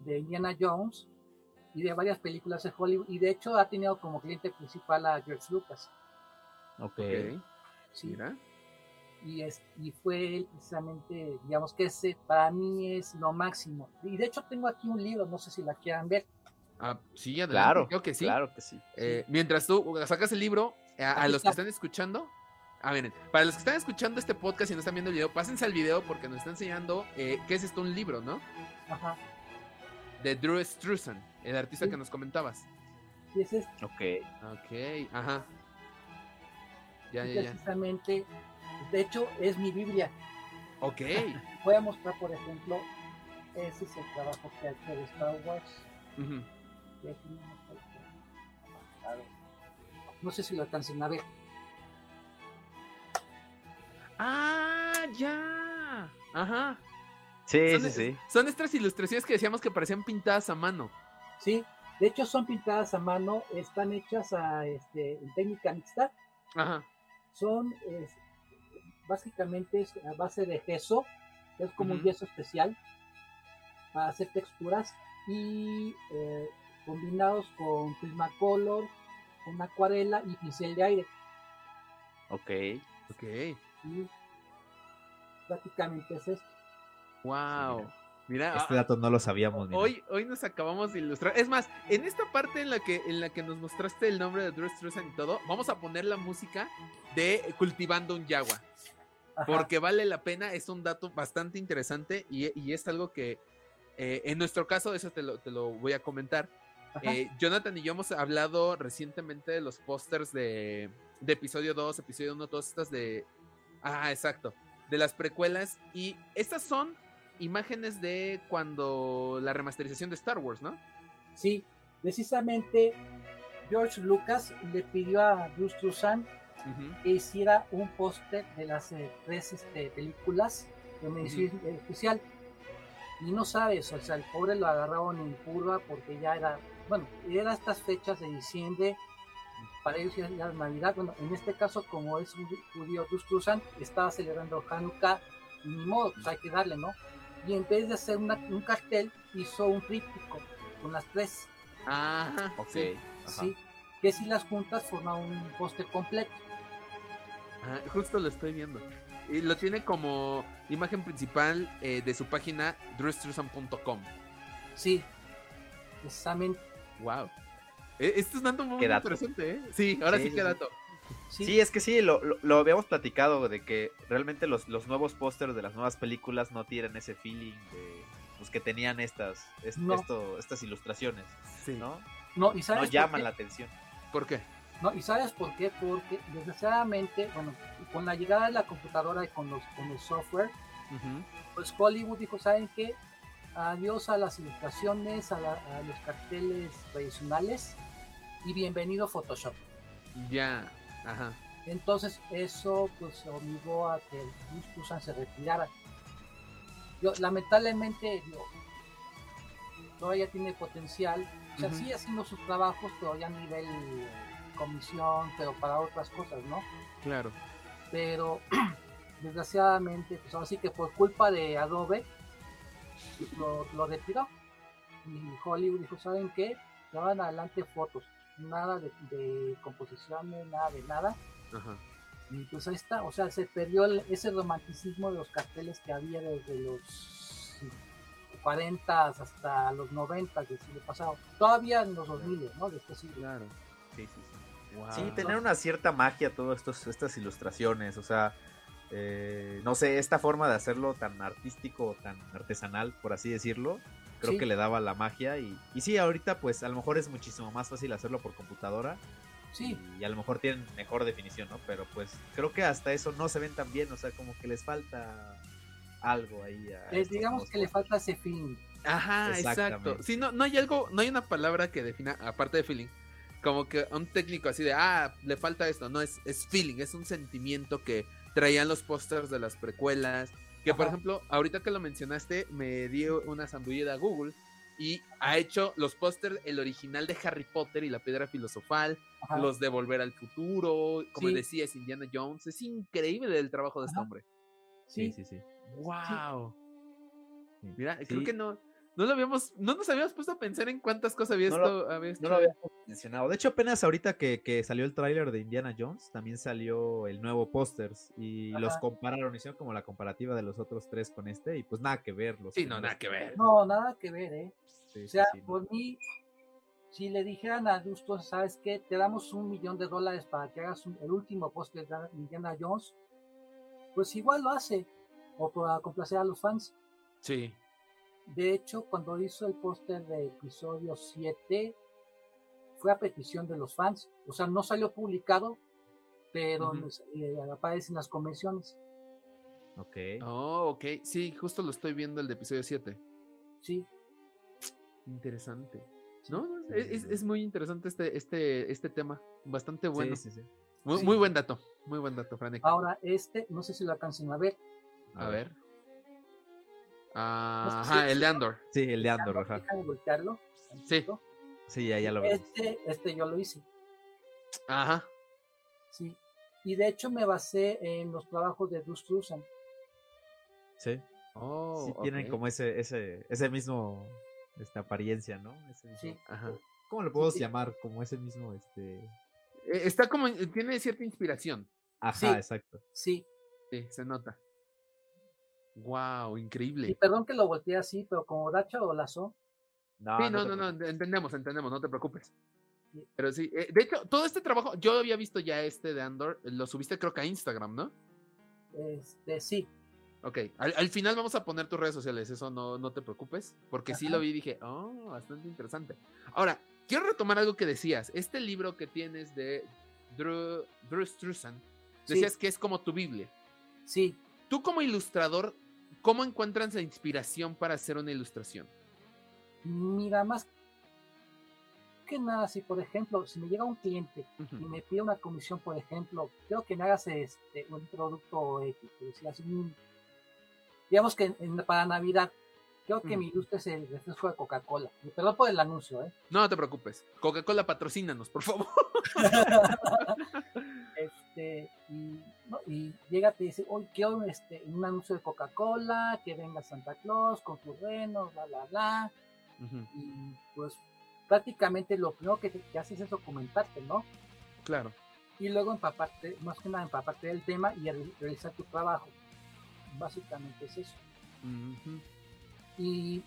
de Indiana Jones y de varias películas de Hollywood. Y de hecho ha tenido como cliente principal a George Lucas. Ok. Ok. ¿sí? Mira. Y, es, y fue precisamente, digamos que ese para mí es lo máximo. Y de hecho tengo aquí un libro, no sé si la quieran ver. Ah, sí, adelante. Claro, Creo que sí. claro que sí. Eh, mientras tú sacas el libro, a, a los que está. están escuchando, a ver, para los que están escuchando este podcast y no están viendo el video, pásense al video porque nos está enseñando eh, qué es esto un libro, ¿no? Ajá. de Drew Struzan, el artista Sí. que nos comentabas. Sí, es este. Ok. Ok, ajá. Ya, Y ya, ya. De hecho, es mi Biblia. Ok. Voy a mostrar, por ejemplo, ese es el trabajo que ha hecho de Star Wars. Ujú. Y aquí no está- a ver. No sé si lo alcancen a ver. Ah, ya. Ajá. Sí, Son, sí, sí. son estas ilustraciones que decíamos que parecían pintadas a mano. Sí, de hecho son pintadas a mano, están hechas a, este, en técnica mixta. Ajá. Son es- básicamente es a base de gesso, es como un yeso especial para hacer texturas y eh, combinados con Prismacolor, con acuarela y pincel de aire. Ok. Ok. Y prácticamente es esto. Wow. Mira, Este ah, dato no lo sabíamos. mira. hoy, hoy nos acabamos de ilustrar. Es más, en esta parte en la que, en la que nos mostraste el nombre de Drew Struzan y todo, vamos a poner la música de Cultivando un Yagua. Ajá, Porque vale la pena, es un dato bastante interesante y, y es algo que eh, en nuestro caso, eso te lo, te lo voy a comentar. Eh, Jonathan y yo hemos hablado recientemente de los pósters de, de episodio 2, episodio 1, todas estas de... Ah, exacto. De las precuelas. Y estas son imágenes de cuando la remasterización de Star Wars, ¿no? Sí, precisamente George Lucas le pidió a Bruce Que hiciera un póster de las eh, tres este, películas de Medicina Especial. Y no sabes, o sea, el pobre lo agarraron en curva porque ya era, bueno, era estas fechas de diciembre, para ellos ya era Navidad. Bueno, en este caso, como es un judío Bruce Truzan, estaba celebrando Hanukkah, y ni modo, pues hay que darle, ¿no? Y en vez de hacer una- un cartel, hizo un tríptico con las tres. Ajá. Ok. sí. Ajá. Sí, que si las juntas forma un póster completo. Justo lo estoy viendo. Y lo tiene como imagen principal eh, de su página drewstruzan.com. Sí, precisamente. Wow. Esto es dato muy Qué interesante, ¿eh? Sí, ahora sí, Sí, que sí, sí. dato. Sí, Sí, es que sí, lo, lo, lo habíamos platicado de que realmente los, los nuevos pósters de las nuevas películas no tienen ese feeling de pues, que tenían estas, No. esto- estas ilustraciones, Sí. ¿no? no, y No sabes llaman qué? la atención. ¿Por qué? No, y sabes por qué? Porque desgraciadamente, bueno, con la llegada de la computadora y con los con el software, pues Hollywood dijo, ¿saben qué? Adiós a las ilustraciones, a, la- a los carteles tradicionales y bienvenido Photoshop. Ya. Ajá. Entonces eso pues obligó a que Susan se retirara. Yo, lamentablemente, digo, todavía tiene potencial. O sea, Ujú. sigue haciendo sus trabajos, pero ya a nivel comisión, pero para otras cosas, ¿no? Claro. Pero desgraciadamente, pues ahora sí que por culpa de Adobe, lo, lo retiró. Y Hollywood dijo, ¿saben qué? Llevan adelante fotos, nada de, de composiciones, nada de nada. Ajá. Y pues ahí está, o sea, se perdió el- ese romanticismo de los carteles que había desde los 40 hasta los 90 del siglo pasado. Todavía en los 2000, ¿no? De este siglo. Claro. Sí, sí, sí. Wow. Sí, tener una cierta magia todas estos, estas ilustraciones, o sea, eh, no sé, esta forma de hacerlo tan artístico, tan artesanal, por así decirlo, creo Sí. que le daba la magia y, y sí, ahorita pues a lo mejor es muchísimo más fácil hacerlo por computadora Sí, y a lo mejor tienen mejor definición, ¿no? Pero pues creo que hasta eso no se ven tan bien, o sea, como que les falta algo ahí. a estos digamos que le falta ese fin. Ajá, exacto. Exactamente. Sí, no, no hay algo, no hay una palabra que defina, aparte de feeling, como que un técnico así de, ah, le falta esto. No, es, es feeling, es un sentimiento que traían los pósters de las precuelas. Que por ejemplo, ahorita que lo mencionaste, me dio una zambullida a Google y ha hecho los pósters, el original de Harry Potter y la piedra filosofal, Ajá. los de Volver al Futuro, como Sí. decías, Indiana Jones. Es increíble el trabajo de este hombre. Sí, Sí, sí, sí. ¡Wow! Sí. Mira, creo que no, no lo habíamos, no nos habíamos puesto a pensar en cuántas cosas había No esto, lo- había No lo había mencionado. De hecho, apenas ahorita que, que salió el tráiler de Indiana Jones, también salió el nuevo pósters y los compararon, hicieron como la comparativa de los otros tres con este y pues nada que ver. Los Sí, no, nada que ver. No, nada que ver, ¿eh? Sí, O sea, sí, por mí, si le dijeran a Justo, ¿sabes qué? Te damos un millón de dólares para que hagas un- el último póster de Indiana Jones, pues igual lo hace, o para complacer a los fans. Sí. De hecho, cuando hizo el póster de episodio 7, fue a petición de los fans. O sea, no salió publicado, pero Ujú. eh, aparece en las convenciones. Ok. Oh, ok. Sí, justo lo estoy viendo el de episodio 7. Sí, Interesante. sí. ¿No? Sí, Es, sí, es- sí. es muy interesante este, este, este tema. Bastante bueno. Sí, sí, sí. Muy, Sí. muy buen dato. Muy buen dato, Franek. Ahora, este, no sé si lo alcancen a ver. A ver. Ah, Ajá, el de Andor. Sí, el de Andor, ajá. Voltearlo. tantito. Sí, ya, ya lo veo. Este, este yo lo hice. Ajá. Sí. Y de hecho me basé en los trabajos de Bruce Struzan. Sí. Oh, sí tienen como ese, ese, ese mismo esta apariencia, ¿no? Ese mismo- Sí. Ajá. ¿Cómo lo podemos sí. llamar? Como ese mismo, este. Eh, Está como, tiene cierta inspiración. Ajá, Sí. exacto. Sí. Sí, se nota. Wow, Y increíble. perdón que lo volteé así, pero como Dacha o Lazo, No, Sí, no, no, entendemos, entendemos, no te preocupes. Sí. Pero sí, eh, de hecho, todo este trabajo, yo había visto ya este de Andor, lo subiste creo que a Instagram, ¿no? este, sí. Ok, al, al final vamos a poner tus redes sociales, eso no, no te preocupes, porque sí lo vi y dije, oh, bastante interesante. Ahora, quiero retomar algo que decías, este libro que tienes de Drew, Drew Struzan, Sí. decías que es como tu Biblia. Sí. Tú como ilustrador, ¿cómo encuentras la inspiración para hacer una ilustración? Mira, más que nada, si por ejemplo, si me llega un cliente y me pide una comisión, por ejemplo, creo que me hagas este, un producto X, digamos que en- para Navidad, creo que Ujú. me ilustres el refresco de Coca-Cola. Y Perdón por el anuncio, ¿eh? No te preocupes, Coca-Cola patrocínanos, por favor. este, y, no, y llega te dice, hoy quiero este, un anuncio de Coca-Cola, que venga Santa Claus con sus renos, bla, bla, bla. Y pues prácticamente lo primero que, te- que haces es documentarte, ¿no? Claro. Y luego empaparte, más que nada empaparte del tema y re- realizar tu trabajo. Básicamente es eso. Ujú, Y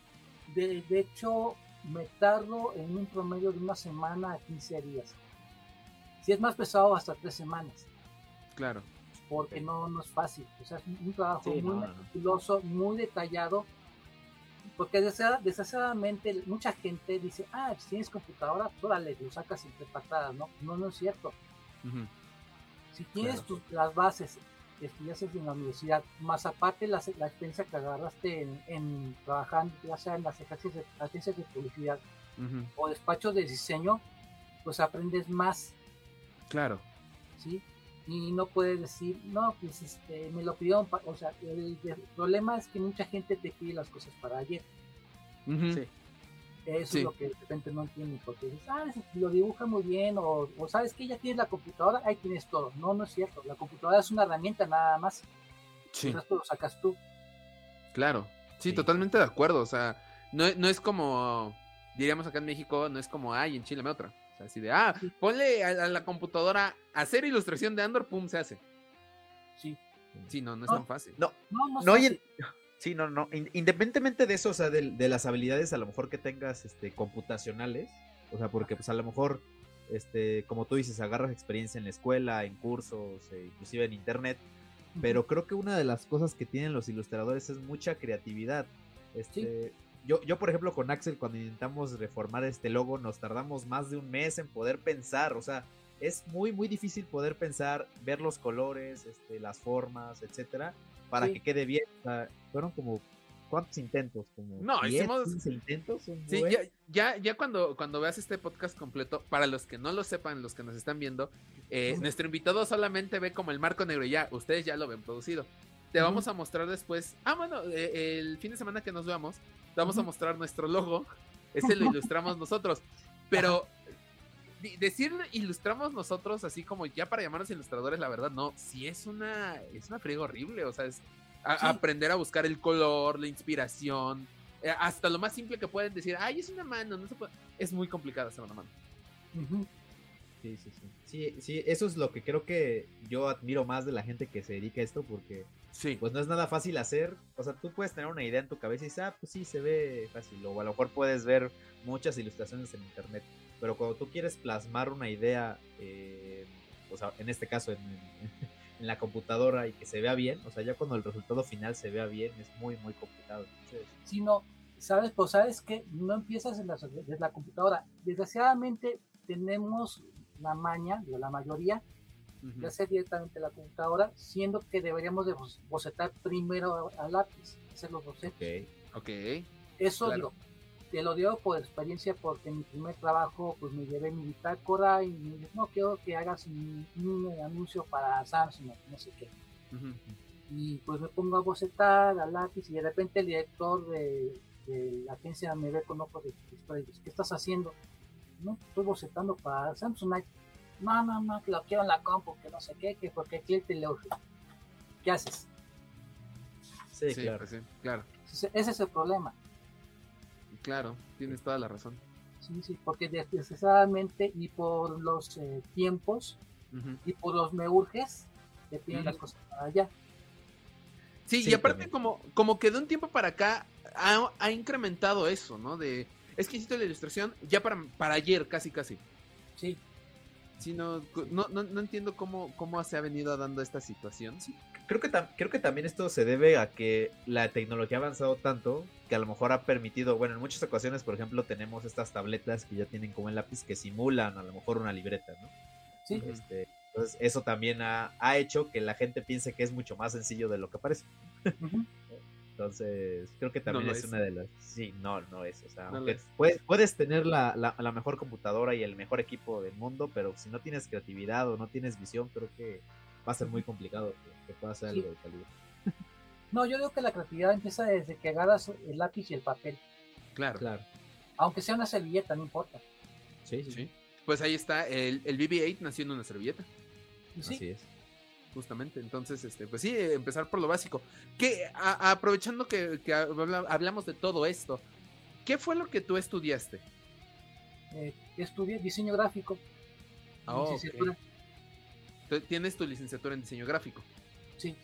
de, de hecho me tardo en un promedio de una semana a 15 días. Si es más pesado, hasta tres semanas. Claro. porque no, no es fácil. O sea, es un trabajo Sí, muy no, meticuloso, muy detallado. Porque desgra- desgraciadamente mucha gente dice, ah, si tienes computadora, pues órale, lo sacas entre patadas, ¿no? No, no es cierto. Si tienes Claro. tus- las bases que estudiaste en la universidad, más aparte la, la experiencia que agarraste en, en trabajando, ya sea en las agencias de, agencias de publicidad o despachos de diseño, pues aprendes más Claro. ¿sí? Y no puedes decir, no, pues este, me lo pidieron, pa-". o sea, el, el problema es que mucha gente te pide las cosas para ayer. Sí. Eso Sí. es lo que de repente no entienden, porque dices, ah, lo dibuja muy bien, o, o sabes que ya tienes la computadora, ahí tienes todo. No, no es cierto, la computadora es una herramienta nada más, Sí, el resto lo sacas tú. claro. Sí, Sí. totalmente de acuerdo. O sea, no, no es como, diríamos acá en México, no es como, ay, en Chile me otra. O sea, así de, ah, Sí. ponle a, a la computadora hacer ilustración de Andor, pum, se hace. Sí. Sí, no, no es No. tan fácil. No, No, no, No, sí, no, no. in- Independientemente de eso, o sea, de, de las habilidades a lo mejor que tengas este, computacionales, o sea, porque pues a lo mejor, este, como tú dices, agarras experiencia en la escuela, en cursos, e inclusive en internet, pero creo que una de las cosas que tienen los ilustradores es mucha creatividad. Este, yo, yo, por ejemplo, con Axel, cuando intentamos reformar este logo, nos tardamos más de un mes en poder pensar. O sea, es muy, muy difícil poder pensar, ver los colores, este, las formas, etcétera, para Sí. que quede bien. O sea, fueron como, ¿cuántos intentos? Como No, 10, hicimos- 15 intentos. Sí, ya, ya, ya cuando, cuando veas este podcast completo, para los que no lo sepan, los que nos están viendo, eh, Ujú. nuestro invitado solamente ve como el marco negro ya, ustedes ya lo ven producido. Te Ujú. vamos a mostrar después, ah, bueno, eh, el fin de semana que nos veamos, te vamos a Ujú. mostrar nuestro logo, ese lo ilustramos nosotros, pero decir ilustramos nosotros así como ya para llamarnos ilustradores, la verdad, no, sí es una, es una friega horrible, o sea, es a- Sí. aprender a buscar el color, la inspiración, eh, hasta lo más simple que pueden decir, ay, es una mano, no se puede. Es muy complicado hacer una mano. Sí, sí. Sí, sí, eso es lo que creo que yo admiro más de la gente que se dedica a esto, porque Sí. pues no es nada fácil hacer. O sea, tú puedes tener una idea en tu cabeza y dices, ah, pues sí, se ve fácil. O a lo mejor puedes ver muchas ilustraciones en internet. Pero cuando tú quieres plasmar una idea, eh, o sea, en este caso en, en la computadora y que se vea bien, o sea, ya cuando el resultado final se vea bien, es muy, muy complicado. Entonces, Sí, no, ¿Sabes? Pues sabes que no empiezas en la, desde la computadora. Desgraciadamente tenemos la maña, la mayoría, de hacer directamente la computadora, siendo que deberíamos de bocetar primero a lápiz, hacer los bocetos. Ok. Ok. Eso digo, te lo digo por experiencia porque en mi primer trabajo pues me llevé mi bitácora y me dije, no quiero que hagas un, anuncio para Samsung, no sé qué. Y pues me pongo a bocetar a lápiz y de repente el director de, la agencia me ve con ojos de dice, ¿qué estás haciendo? No, estoy bocetando para Samsung. No, no, no, que lo quiero en la compu, que no sé qué, que porque el cliente le. ¿Qué haces? Sí, claro. Pues sí, claro. Ese es el problema. Claro, tienes toda la razón. Sí, sí, porque desgraciadamente y por los eh, tiempos y por los me urges, te piden las cosas para allá. Sí, y aparte como, como que de un tiempo para acá ha, incrementado eso, ¿no? De, es que hiciste la ilustración ya para, para ayer, casi, casi. Sí. Sí, no, no, no, entiendo cómo, cómo se ha venido dando esta situación. Sí, creo que, creo que también esto se debe a que la tecnología ha avanzado tanto que a lo mejor ha permitido, bueno, en muchas ocasiones, por ejemplo, tenemos estas tabletas que ya tienen como el lápiz que simulan a lo mejor una libreta, ¿no? Sí. Este, entonces, eso también ha, hecho que la gente piense que es mucho más sencillo de lo que parece. Entonces, creo que también es, una de las... Sí, no, no es. O sea, puedes, puedes, tener la, la, mejor computadora y el mejor equipo del mundo, pero si no tienes creatividad o no tienes visión, creo que va a ser muy complicado que, pueda hacer algo de calidad. No, yo digo que la creatividad empieza desde que agarras el lápiz y el papel. Claro. claro. Aunque sea una servilleta, no importa. Sí, sí. sí. Pues ahí está, el, el BB-8 nació en una servilleta. Así es. Justamente, entonces, este, pues sí, empezar por lo básico. Que aprovechando que, hablamos de todo esto, ¿qué fue lo que tú estudiaste? Eh, estudié diseño gráfico. Oh, Tienes tu licenciatura en diseño gráfico. Sí.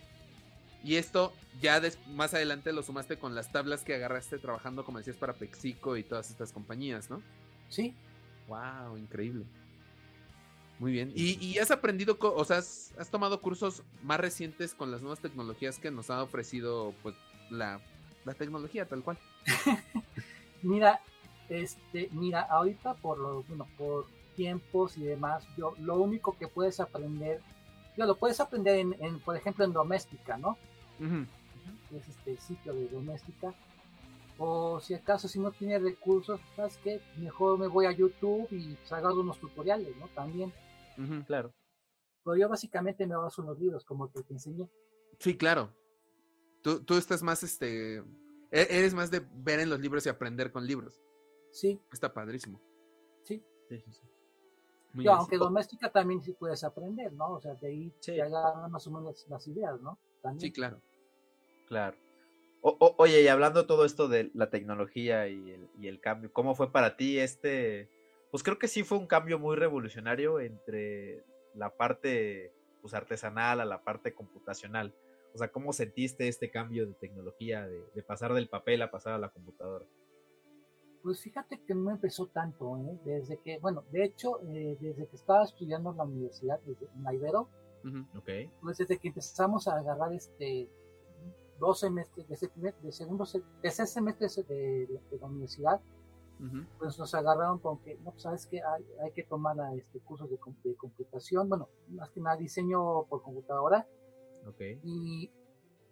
Y esto ya más adelante lo sumaste con las tablas que agarraste trabajando, como decías, para Pexico y todas estas compañías, ¿no? Sí. Wow, increíble. Muy bien. ¿Y, has aprendido, o sea, has, tomado cursos más recientes con las nuevas tecnologías que nos ha ofrecido pues la, tecnología tal cual? mira, este, mira, ahorita por los, bueno, por tiempos y demás, yo lo único que puedes aprender, yo lo puedes aprender en, por ejemplo, en doméstica, ¿no? Es este sitio de doméstica. O si acaso si no tienes recursos, ¿sabes qué? Mejor me voy a YouTube y pues, unos tutoriales, ¿no? También claro. Pero yo básicamente me baso en los libros, como que te enseñé. Sí, claro. Tú, tú estás más, este, e-, eres más de ver en los libros y aprender con libros. Sí. Está padrísimo. Sí. Yo, aunque doméstica también sí puedes aprender, ¿no? O sea, de ahí te agarran más o menos las ideas, ¿no? Sí, claro. Claro. oye, y hablando todo esto de la tecnología y el, y el cambio, ¿cómo fue para ti este, pues creo que sí fue un cambio muy revolucionario entre la parte pues, artesanal a la parte computacional. O sea, ¿cómo sentiste este cambio de tecnología, de, pasar del papel a pasar a la computadora? Pues fíjate que no empezó tanto, ¿eh? desde que, bueno, de hecho, eh, desde que estaba estudiando en la universidad, en la Ibero, pues desde que empezamos a agarrar este dos semestres, de, de segundo, de seis semestres de la universidad, pues nos agarraron con que, no, pues, sabes que hay, hay, que tomar este, cursos de, computación, bueno, más que nada diseño por computadora. Y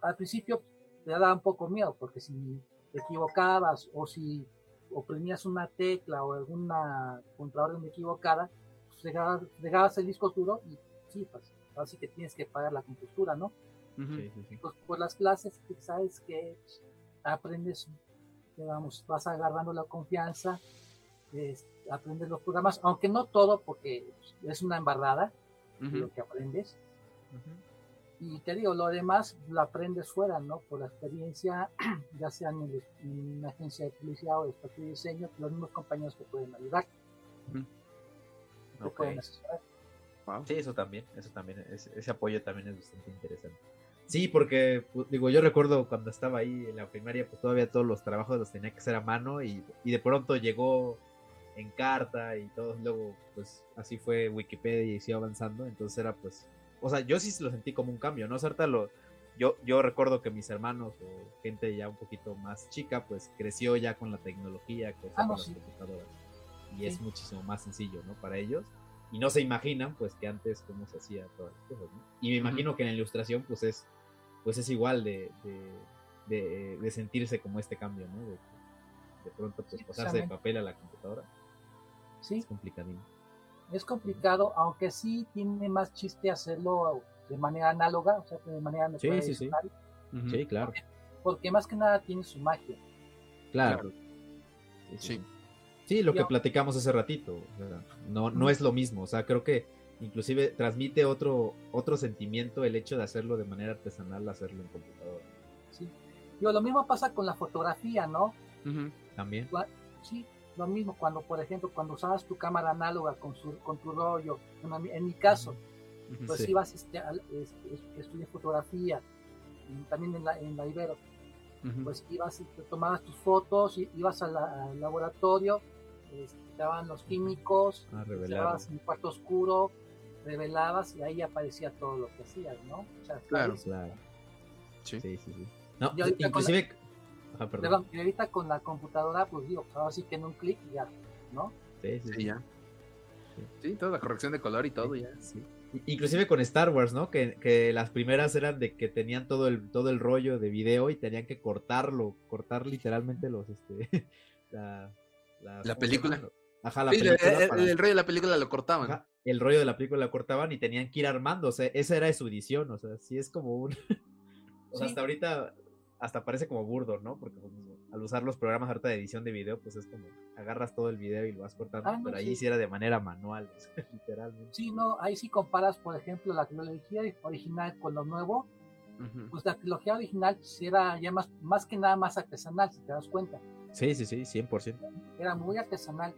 al principio te daba un poco miedo, porque si te equivocabas o si oprimías una tecla o alguna contraorden equivocada, pues dejabas, el disco duro y sí, pues así que tienes que pagar la compostura, ¿no? Pues por las clases, sabes que aprendes vamos, vas agarrando la confianza, aprendes los programas, aunque no todo, porque es una embarrada lo que aprendes. Y te digo, lo demás lo aprendes fuera, ¿no? Por la experiencia, ya sea en, una agencia de publicidad o de diseño, los mismos compañeros te pueden ayudar. Sí, eso también, eso también, ese apoyo también es bastante interesante. Sí, porque, pues, digo, yo recuerdo cuando estaba ahí en la primaria, pues todavía todos los trabajos los tenía que hacer a mano y, de pronto llegó en carta y todo, luego, pues así fue Wikipedia y siguió avanzando, entonces era pues, o sea, yo sí lo sentí como un cambio, ¿no? Lo, yo, yo recuerdo que mis hermanos o gente ya un poquito más chica, pues creció ya con la tecnología, creció Ah, no, con las computadoras. Y es muchísimo más sencillo, ¿no? Para ellos. Y no se imaginan, pues, que antes cómo se hacía todas las cosas, ¿no? Y me imagino que en la ilustración, pues, es, pues es igual de, de, de- de sentirse como este cambio, ¿no? De, de pronto, pues, pasarse de papel a la computadora Sí, es complicadísimo. Es complicado, aunque sí tiene más chiste hacerlo de manera análoga, o sea, de manera Sí, sí, sí. Sí, claro, porque más que nada tiene su magia. claro. Sí. Sí, lo que Yo- platicamos hace ratito. o sea, no, no es lo mismo. O sea, creo que inclusive transmite otro, otro sentimiento el hecho de hacerlo de manera artesanal, hacerlo en computadora. ¿sí? Digo, lo mismo pasa con la fotografía, ¿no? Ujú. También. Sí, lo mismo cuando, por ejemplo, cuando usabas tu cámara análoga con, su, con tu rollo, en, mi- en mi caso, pues Sí. ibas este, al- este, est- estudié fotografía, y también en la, en la Ibero, pues ibas y te tomabas tus fotos, y ibas al, al laboratorio, este, te daban los químicos, A revelar. cerrabas en un cuarto oscuro, revelabas y ahí aparecía todo lo que hacías, ¿no? O sea, Claro. Claro. Sí. Sí, sí, sí. No, inclusive. Perdón. Perdón, y ahorita con la computadora, pues digo, pues ahora sí que en un clic y ya, ¿no? Sí, sí, Sí, sí. ya. Sí, toda la corrección de color y todo ya. Sí. Inclusive con Star Wars, ¿no? Que, que las primeras eran de que tenían todo el, todo el rollo de video y tenían que cortarlo, cortar literalmente los, este, la, La ¿cómo se película. Ajá, la Sí, película. el- para- el rollo de la película lo cortaban. Ajá, el rollo de la película la cortaban y tenían que ir armando, o sea, esa era su edición, o sea, sí es como un... o sea, Sí. hasta ahorita, hasta parece como burdo, ¿no? Porque pues, al usar los programas ahorita de edición de video, pues es como, agarras todo el video y lo vas cortando, Ah, no, pero ahí sí. sí era de manera manual, literalmente. Sí, no, ahí sí comparas, por ejemplo, la trilogía original con lo nuevo, pues la trilogía original pues, era ya más, más que nada más artesanal, si te das cuenta. Sí, sí, sí, 100%. Era muy artesanal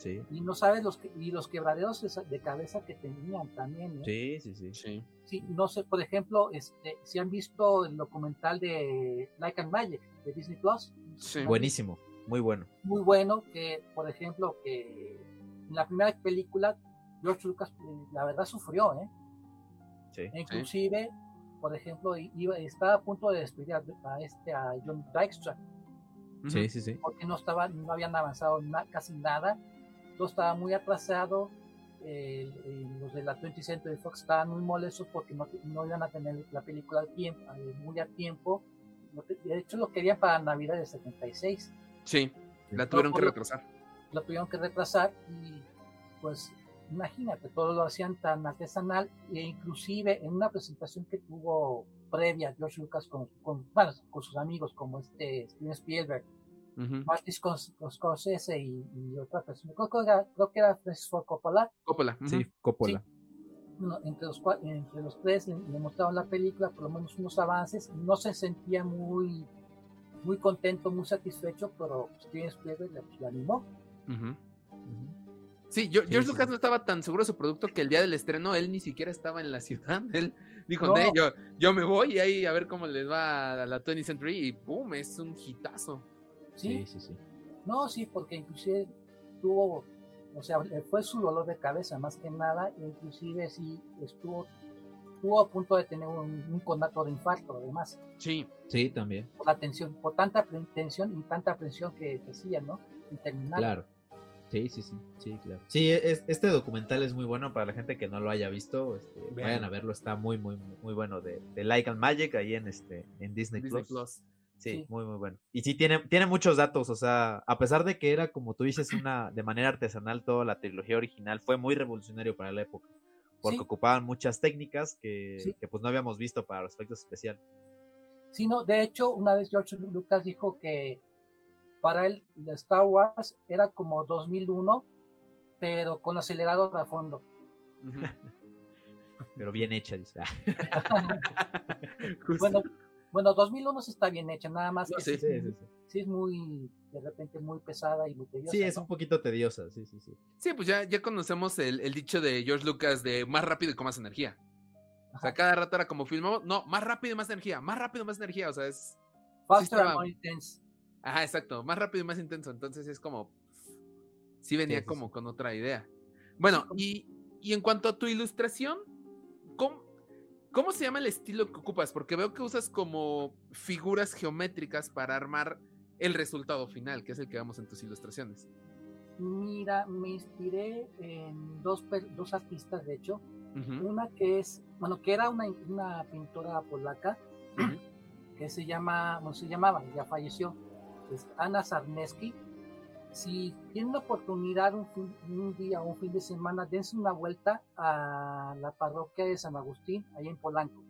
Sí. y no sabes los que, y los quebraderos de, cabeza que tenían también. ¿eh? Sí, sí, sí. Sí. Sí, no sé, por ejemplo, este, si han visto el documental de Like and Magic de Disney Plus, Sí. Buenísimo, muy bueno. muy bueno que, por ejemplo, que en la primera película George Lucas, eh, la verdad, sufrió, ¿eh? Sí. E inclusive, por ejemplo, i- iba, estaba a punto de despedir a, a este a John Dykstra. Sí, sí, sí. porque no estaba, no habían avanzado na- casi nada, todo estaba muy atrasado. el- el- los de la 20th Century Fox estaban muy molestos porque no, no iban a tener la película al tiempo, eh, muy a tiempo. De hecho, lo querían para Navidad del 76. Sí, la tuvieron que retrasar. lo tuvieron que retrasar y pues imagínate, todo lo hacían tan artesanal e inclusive en una presentación que tuvo previa George Lucas con, con, bueno, con sus amigos como este Steven Spielberg, Ujú. Martin Scors- Scorsese y, y otra persona, creo que era, creo que era Francis Ford Coppola, Coppola. ujú. Sí, Coppola. bueno, entre, los, entre los tres le, le mostraron la película, por lo menos unos avances, no se sentía muy muy contento, muy satisfecho, pero Steven Spielberg le, le animó. Ujú. Ujú. Sí, Yo- Sí, George sí, Lucas sí. no estaba tan seguro de su producto que el día del estreno él ni siquiera estaba en la ciudad. Él dijo, No. "Nee, yo, yo me voy y ahí a ver cómo les va a la 20th Century y ¡pum! Es un hitazo. Sí, Sí, sí, sí. No, sí, porque inclusive tuvo, o sea, fue su dolor de cabeza más que nada, e inclusive sí estuvo, estuvo a punto de tener un, un conato de infarto, además, Sí, Sí, también. por la tensión, por tanta tensión y tanta presión que hacía, ¿no? Interminable. Claro. Sí, sí, sí, sí, claro. Sí, es- este documental es muy bueno para la gente que no lo haya visto. este, vayan a verlo, está muy, muy, muy bueno de, de Like and Magic ahí en este en Disney, Disney Plus. Plus. Sí, Sí. muy, muy bueno. Y sí, tiene, tiene muchos datos, o sea, a pesar de que era, como tú dices, una de manera artesanal toda la trilogía original, fue muy revolucionario para la época, porque Sí. ocupaban muchas técnicas que, Sí. que, pues no habíamos visto para los efectos especiales. Sí, no, de hecho, una vez George Lucas dijo que para él la Star Wars era como 2001, pero con acelerador a fondo. Pero bien hecha, dice. Bueno, bueno, 2001 sí está bien hecha, nada más No, que sí, sí, sí, sí, sí. sí es muy, de repente muy pesada y muy tediosa. Sí, es ¿no? un poquito tediosa, sí, sí, sí. Sí, pues ya, ya conocemos el, el dicho de George Lucas de más rápido y con más energía. O sea, Ajá. cada rato era como filmamos, no, más rápido y más energía, más rápido y más energía, o sea, es... Faster estaba- and more intense. Ajá, exacto, más rápido y más intenso, entonces es como... Sí venía Sí, sí, como sí. con otra idea. Bueno, y, y en cuanto a tu ilustración, ¿cómo- ¿Cómo se llama el estilo que ocupas? Porque veo que usas como figuras geométricas para armar el resultado final, que es el que vemos en tus ilustraciones. Mira, me inspiré en dos, dos artistas, de hecho. Una que es, bueno, que era una, una pintora polaca, que se llama, bueno, se llamaba, ya falleció, es Ana Sarneski. Si tienen la oportunidad un, un día o un fin de semana, dense una vuelta a la parroquia de San Agustín, ahí en Polanco.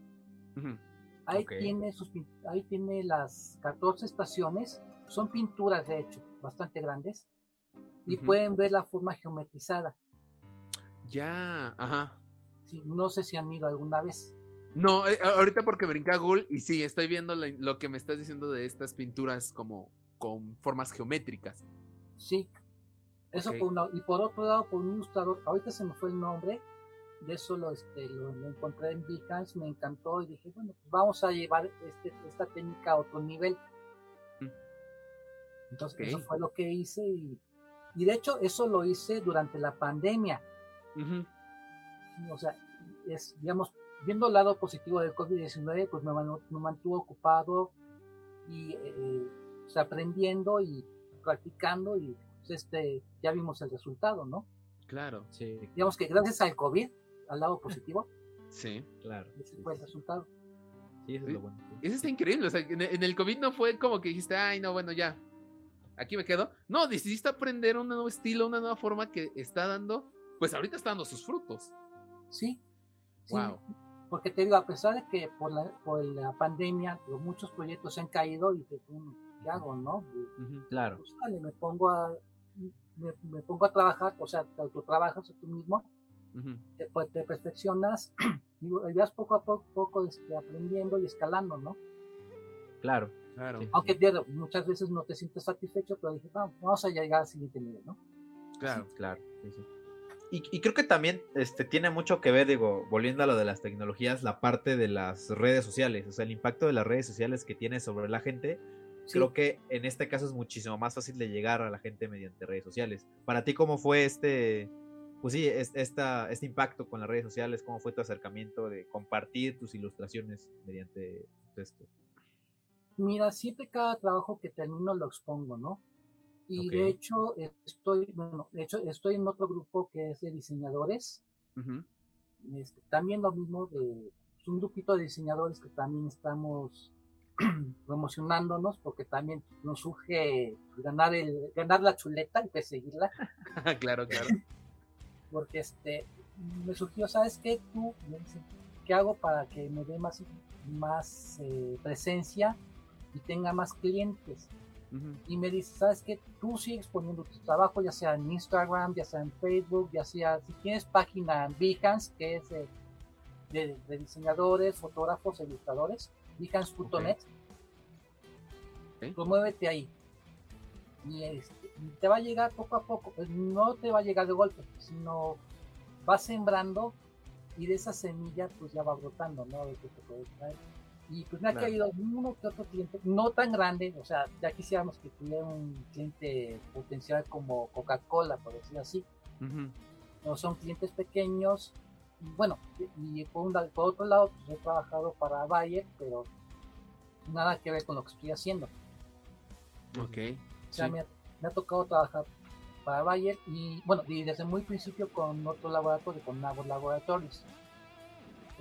Ahí, tiene sus, ahí tiene las 14 estaciones, son pinturas de hecho, bastante grandes, y pueden ver la forma geometrizada. Ya, ajá. Sí, no sé si han ido alguna vez. No, eh, ahorita porque brinca Google y sí, estoy viendo lo, que me estás diciendo de estas pinturas como con formas geométricas. Sí, eso por una, y por otro lado, por un ilustrador, ahorita se me fue el nombre, de eso lo, este, lo, encontré en Behance, me encantó y dije, bueno, pues vamos a llevar este, esta técnica a otro nivel. Mm. Entonces, eso fue lo que hice y, y, de hecho, eso lo hice durante la pandemia. O sea, es, digamos, viendo el lado positivo del COVID-19, pues me, me, mantuvo ocupado y eh, aprendiendo y practicando y pues, este, ya vimos el resultado, ¿no? Claro, sí. Digamos que gracias al COVID, al lado positivo, sí, claro. Ese fue el resultado. Sí, eso es lo bueno. Eso está increíble, o sea, en, el COVID no fue como que dijiste, ay, no, bueno, ya, aquí me quedo. No, decidiste aprender un nuevo estilo, una nueva forma que está dando, pues ahorita está dando sus frutos. Sí. Wow. Porque te digo, a pesar de que por la, por la pandemia pues, muchos proyectos se han caído y te, ¿qué hago, no? claro. Pues, me pongo a me, pongo a trabajar, o sea, tú trabajas tú mismo, te, pues, te, perfeccionas y vas poco a poco, poco este, aprendiendo y escalando, ¿no? Claro, claro. Aunque muchas veces no te sientes satisfecho, pero dije, vamos a llegar al siguiente nivel, ¿no? Claro, claro. Y, y, creo que también este, tiene mucho que ver, digo, volviendo a lo de las tecnologías, la parte de las redes sociales, o sea, el impacto de las redes sociales que tiene sobre la gente, Creo que en este caso es muchísimo más fácil de llegar a la gente mediante redes sociales. Para ti, ¿cómo fue este, pues sí, esta, este impacto con las redes sociales? ¿Cómo fue tu acercamiento de compartir tus ilustraciones mediante esto? Mira, siempre cada trabajo que termino lo expongo, ¿no? Y de hecho estoy, bueno, de hecho estoy en otro grupo que es de diseñadores. Este, también lo mismo de es un grupito de diseñadores que también estamos promocionándonos porque también nos surge ganar el ganar la chuleta y perseguirla. Claro claro. Porque este me surgió sabes qué tú qué hago para que me dé más más eh, presencia y tenga más clientes y me dice sabes qué tú sigues poniendo tu trabajo ya sea en Instagram ya sea en Facebook ya sea si tienes página en Behance que es de, de diseñadores fotógrafos ilustradores behance.net. Promuévete ahí. Este, y, te va a llegar poco a poco. Pues no te va a llegar de golpe, sino va sembrando y de esa semilla pues ya va brotando, ¿no? Y pues me ha caído uno que otro cliente, no tan grande, o sea, ya quisiéramos que tuviera un cliente potencial como Coca-Cola, por decirlo así. No son clientes pequeños, bueno, y por, otro lado, pues he trabajado para Bayer, pero nada que ver con lo que estoy haciendo. Ok. O sea, me, ha, tocado trabajar para Bayer y, bueno, y desde muy principio con otro laboratorio, con Abbott Laboratories.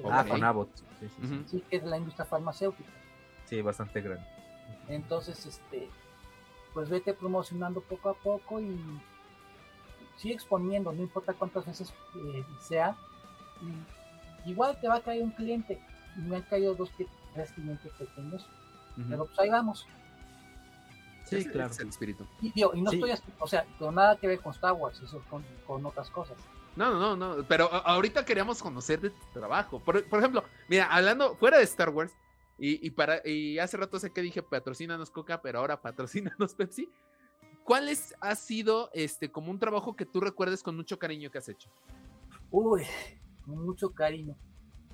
Ah, con Abbott. Sí, que es de la industria farmacéutica. Sí, bastante grande. Entonces, este, pues vete promocionando poco a poco y sigue exponiendo, no importa cuántas veces eh, sea, igual te va a caer un cliente. Y me han caído dos, tres clientes pequeños. Pero pues ahí vamos. Sí, claro. el espíritu. Y, no estoy, o sea, con nada que ver con Star Wars, eso con, con otras cosas. No, no, no, no, pero ahorita queríamos conocer de tu trabajo. Por, ejemplo, mira, hablando fuera de Star Wars, y, y, para, y hace rato sé que dije patrocínanos Coca, pero ahora patrocínanos Pepsi. ¿Cuál es, ha sido este como un trabajo que tú recuerdes con mucho cariño que has hecho? Uy, mucho cariño.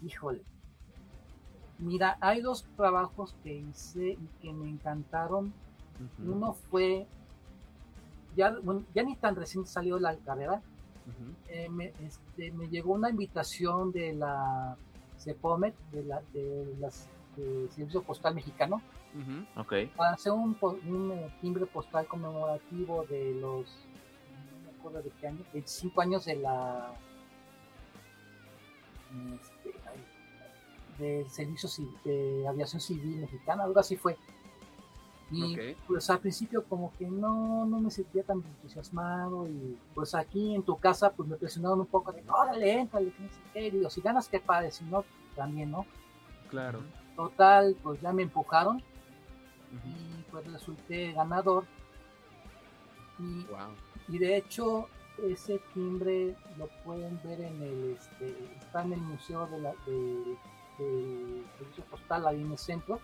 Híjole. Mira, hay dos trabajos que hice y que me encantaron. Uno fue, ya, ya ni tan recién salió la carrera. Eh, me, este, me, llegó una invitación de la CEPOMET, de la, de las del Servicio Postal Mexicano, para hacer un, po- un eh, timbre postal conmemorativo de los, no me acuerdo de qué año, 25 años de la, este, ay, del Servicio Ci- de Aviación Civil Mexicana, algo así fue. Y pues al principio como que no, no me sentía tan entusiasmado y pues aquí en tu casa pues me presionaron un poco de, órale, éntrale, que no sé qué", digo, si ganas qué padre, si no, también, ¿no? Claro. Total, pues ya me empujaron Ujú. y pues resulté ganador. Y, Wow. y de hecho, ese timbre lo pueden ver en el, este, está en el Museo de la, de, del Servicio Postal ahí en el centro.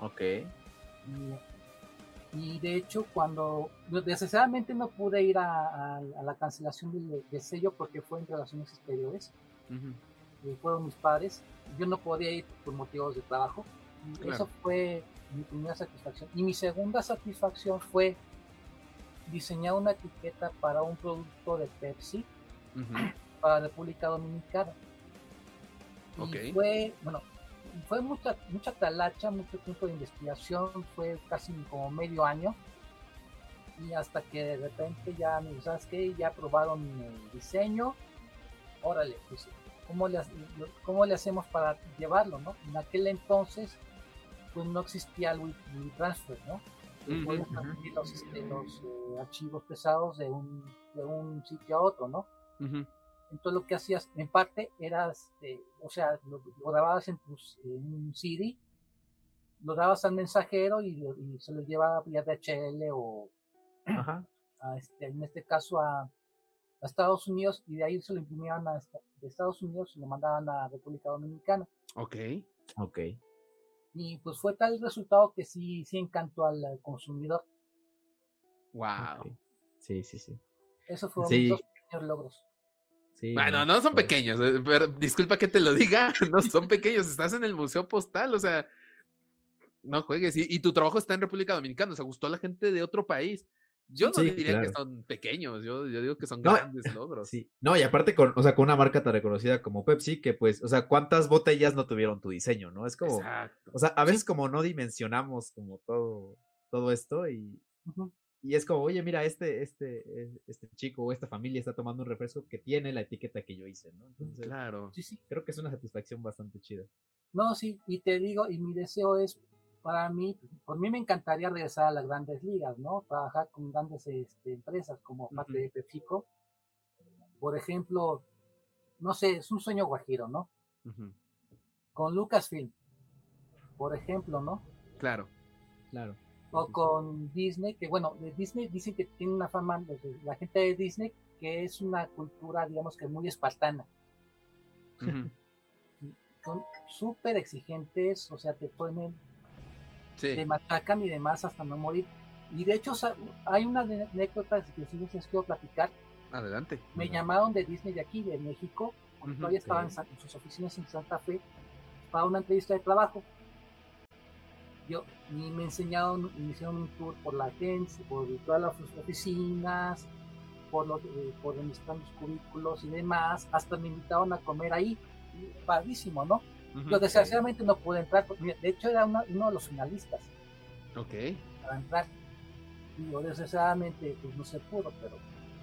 Ok. Y, y de hecho, cuando desgraciadamente no pude ir a, a- a la cancelación del, del sello porque fue en relaciones exteriores, Ujú. y fueron mis padres, yo no podía ir por motivos de trabajo. Y Claro. Eso fue mi primera satisfacción. Y mi segunda satisfacción fue diseñar una etiqueta para un producto de Pepsi para República Dominicana. Y fue, bueno, fue mucha, mucha talacha, mucho tiempo de investigación, fue casi como medio año. Y hasta que de repente ya, ¿sabes qué? Ya aprobaron el diseño. Órale, pues, ¿cómo le, ¿cómo le hacemos para llevarlo, no? En aquel entonces, pues no existía el Transfer, ¿no? Los, este, los, eh, archivos pesados de un, de un sitio a otro, ¿no? Entonces lo que hacías en parte era, este, o sea, lo, lo grababas en, tus, en un CD, lo dabas al mensajero y, y se lo llevaba vía DHL o Ajá. a este, en este caso a, a Estados Unidos y de ahí se lo imprimían a, de Estados Unidos y lo mandaban a República Dominicana. Ok. Ok. Y pues fue tal el resultado que sí, sí encantó al consumidor. Wow. Sí, sí, sí. Eso fueron Sí. mis dos pequeños logros. Sí, Bueno, no son pues, pequeños, eh, pero disculpa que te lo diga, no son pequeños, estás en el Museo Postal, o sea, no juegues. Y, y tu trabajo está en República Dominicana, o sea, gustó a la gente de otro país. Yo no Sí, diría que son pequeños, yo, yo digo que son No, grandes logros. Sí. No, y aparte con, o sea, con una marca tan reconocida como Pepsi, que pues, o sea, ¿cuántas botellas no tuvieron tu diseño, no? Es como, Exacto. o sea, a veces como no dimensionamos como todo, todo esto y, y es como, oye, mira, este, este, eh, este chico o esta familia está tomando un refresco que tiene la etiqueta que yo hice, ¿no? Entonces, Claro. Sí, sí. creo que es una satisfacción bastante chida. No, sí, y te digo, y mi deseo es, para mí, por mí me encantaría regresar a las grandes ligas, ¿no? Trabajar con grandes este, empresas como parte Ujú. de PepsiCo. Por ejemplo, no sé, es un sueño guajiro, ¿no? Con Lucasfilm, por ejemplo, ¿no? Claro. Claro. O con Disney, que bueno, de Disney dicen que tiene una fama, la gente de Disney, que es una cultura, digamos que muy espartana. Son súper exigentes, o sea, te ponen Sí. te matacan y demás hasta no morir. Y de hecho, hay una anécdota que sí les quiero platicar. Adelante. Me Ajá. llamaron de Disney de aquí, de México, cuando Ujú, todavía estaban en, sí. En sus oficinas en Santa Fe, para una entrevista de trabajo. Yo, y me enseñaron, me hicieron un tour por la agencia, por todas las oficinas, por, los, eh, por donde están los cubículos y demás. Hasta me invitaron a comer ahí. Padrísimo, ¿no? Pero desgraciadamente no pude entrar. porque, De hecho, era una- uno de los finalistas Ok. para entrar. Digo, desgraciadamente pues no se pudo, pero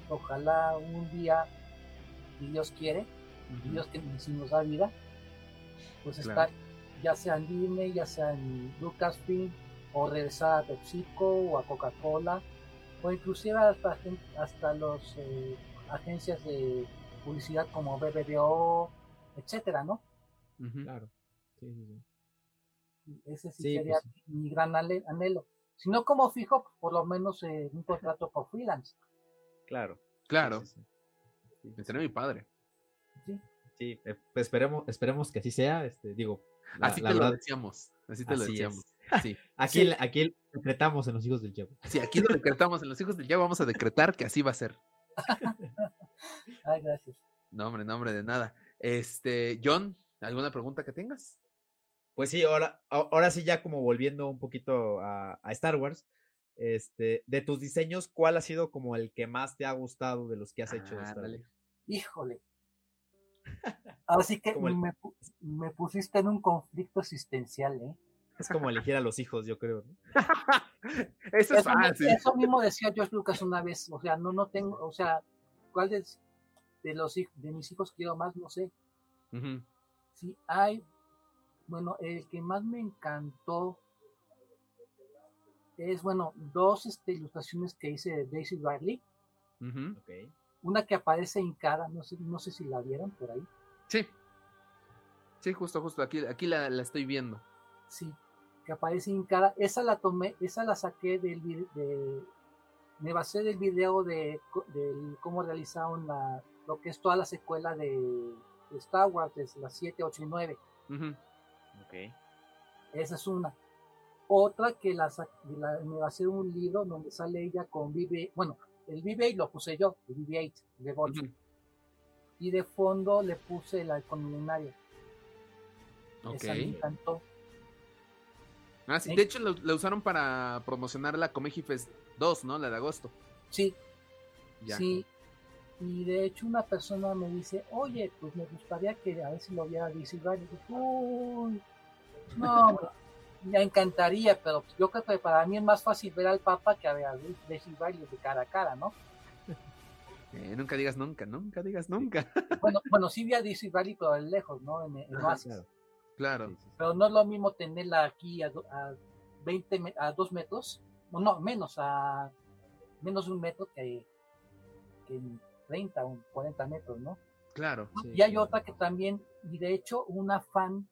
ojalá un día, si Dios quiere, y Dios que si nos da vida, pues Claro. estar ya sea en Disney, ya sea en Lucasfilm, o regresar a PepsiCo o a Coca-Cola, o inclusive hasta, hasta los eh, agencias de publicidad como BBDO, etcétera, ¿no? Ujú. Claro. Sí, sí, sí. Ese sí, Sí, sería pues mi gran anhelo. Si no como fijo, por lo menos eh, un contrato por freelance. Claro. Claro. sí, sí. Sí, Estaría mi padre. ¿sí? Sí, eh, pues esperemos, esperemos que así sea. Este, digo, la, Así la te lo verdad, decíamos. Así te lo así decíamos. es. Sí. Aquí, Sí. aquí decretamos en los hijos del Chavo. Sí, aquí lo decretamos en los hijos del ya vamos a decretar que así va a ser. Ay, gracias. No, hombre, no, hombre, de nada. Este, John, ¿alguna pregunta que tengas? Pues sí, ahora, ahora sí, ya como volviendo un poquito a, a Star Wars, este, de tus diseños, ¿cuál ha sido como el que más te ha gustado de los que has hecho de Star. Wars? Híjole. Así que el- me, pu- me pusiste en un conflicto existencial, ¿eh? Es como elegir a los hijos, yo creo. ¿no? Eso es Eso, fácil. eso mismo decía George Lucas una vez, o sea, no, no tengo, o sea, ¿cuál de, de los de mis hijos quiero más? No sé. Ujú. Sí, hay, bueno, el que más me encantó es, bueno, dos este, ilustraciones que hice de Daisy Riley, una que aparece hincada, no sé, no sé si la vieron por ahí, Sí. Sí, justo, justo. Aquí, aquí la, la estoy viendo. sí, que aparece hincada, esa la tomé, esa la saqué del de, me basé del video de, del cómo realizaron la, lo que es toda la secuela de, de Star Wars, desde las 7, 8 y 9. Ujú. Ok. Esa es una. Otra que la, la- me va a hacer un libro donde sale ella con BB, bueno, el BB-8 lo puse yo, el BB-8 de Bosch, Ujú. y de fondo le puse el halcón milenario. Ok. Esa me encantó. Ah, sí. De hecho, la usaron para promocionar la Comeji Fest 2, ¿no? La de agosto. Sí, Ya. sí. Y de hecho una persona me dice, oye, pues me gustaría que a ver si lo viera DC Riley. Y "Uy, no, me- encantaría, pero yo creo que para mí es más fácil ver al Papa que a ver a DC de cara a cara, ¿no? Eh, nunca digas nunca, nunca digas nunca. Bueno, bueno, sí vi a DC Riley, pero de lejos, ¿no? En, en Ajá, claro. Claro. Sí, sí, sí. Pero no es lo mismo tenerla aquí a, a 20, me- a 2 metros, o no, menos, a menos de un metro que, que en 30 o 40 metros, ¿no? Claro. Sí, y hay claro. otra que también, y de hecho, una fan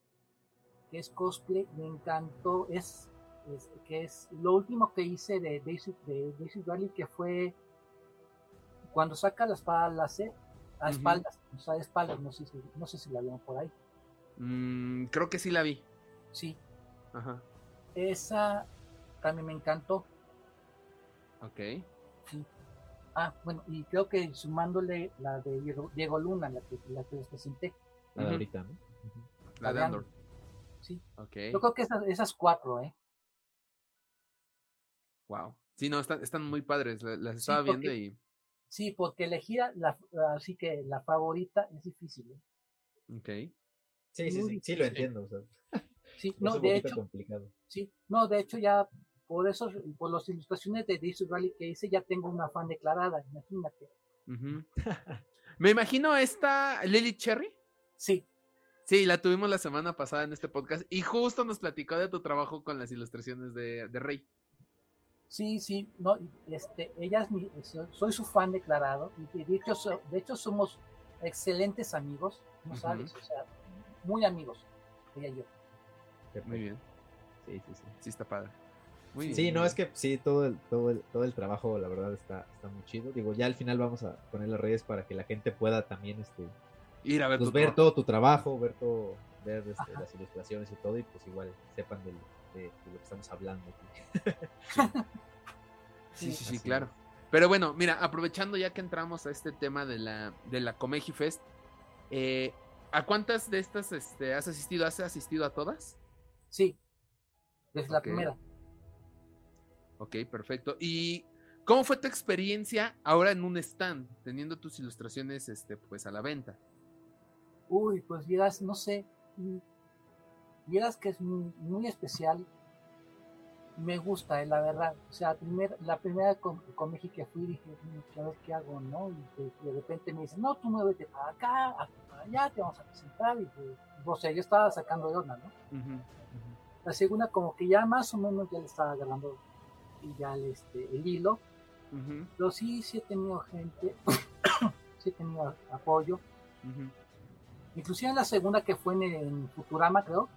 que es cosplay, me encantó, es, es- que es lo último que hice de Daisy, de Daisy que fue cuando saca la espada láser a espaldas, o sea, de espaldas, no sé si, no sé si la vieron por ahí. Mm, creo que sí la vi. Sí, Ajá. esa también me encantó. Ok. Sí. Ah, bueno, y creo que sumándole la de Diego, Diego Luna, la que, la que les presenté. La de ahorita, ¿no? La de Andor. Sí. Ok. Yo creo que esas, esas cuatro, ¿eh? Wow. Sí, no, están, están muy padres. la- Las Sí, estaba viendo porque- y. Sí, porque elegir la, así que la favorita es difícil. ¿eh? Ok. Sí, sí, sí, sí lo entiendo. O sea, Sí, es no, un de hecho, complicado. sí, no, de hecho ya por eso, por las ilustraciones de Daisy Rally que hice, ya tengo una fan declarada, imagínate. Me imagino esta Lily Cherry. Sí, Sí, la tuvimos la semana pasada en este podcast y justo nos platicó de tu trabajo con las ilustraciones de, de Rey. sí, sí, no, este, ella es mi, so- soy su fan declarado y de hecho, so- de hecho somos excelentes amigos, no sabes, o sea, muy amigos, ella y yo. Muy bien. Sí, sí, sí. Sí, está padre. Muy. Sí, no, es que sí, todo el, todo el, todo el trabajo, la verdad, está, está muy chido. Digo, ya al final vamos a poner las redes para que la gente pueda también este, Ir a ver pues, tu ver todo tu trabajo, ver todo, ver este, las ilustraciones y todo, y pues igual sepan del- de, de lo que estamos hablando aquí. Sí, sí, sí, claro. Pero bueno, mira, aprovechando ya que entramos a este tema de la, de la Comeji Fest, eh, ¿a cuántas de estas este, has asistido? ¿Has asistido a todas? Sí, desde la primera. Ok, perfecto. ¿Y cómo fue tu experiencia ahora en un stand, teniendo tus ilustraciones este, pues a la venta? Uy, pues vieras, no sé, mm, vieras que es muy, muy especial. Me gusta, eh, la verdad. O sea, primer, la primera con, con México que fui, dije, "Mm, a ver qué hago, ¿no? Y de, de repente me dicen, no, tú muévete para acá, para allá, te vamos a presentar. Y pues, o sea, yo estaba sacando de onda, ¿no? La segunda, como que ya más o menos ya le estaba agarrando y ya el, este, el hilo. Pero sí, sí he tenido gente, sí he tenido apoyo. ujú, Inclusive en la segunda que fue en, en Futurama, creo,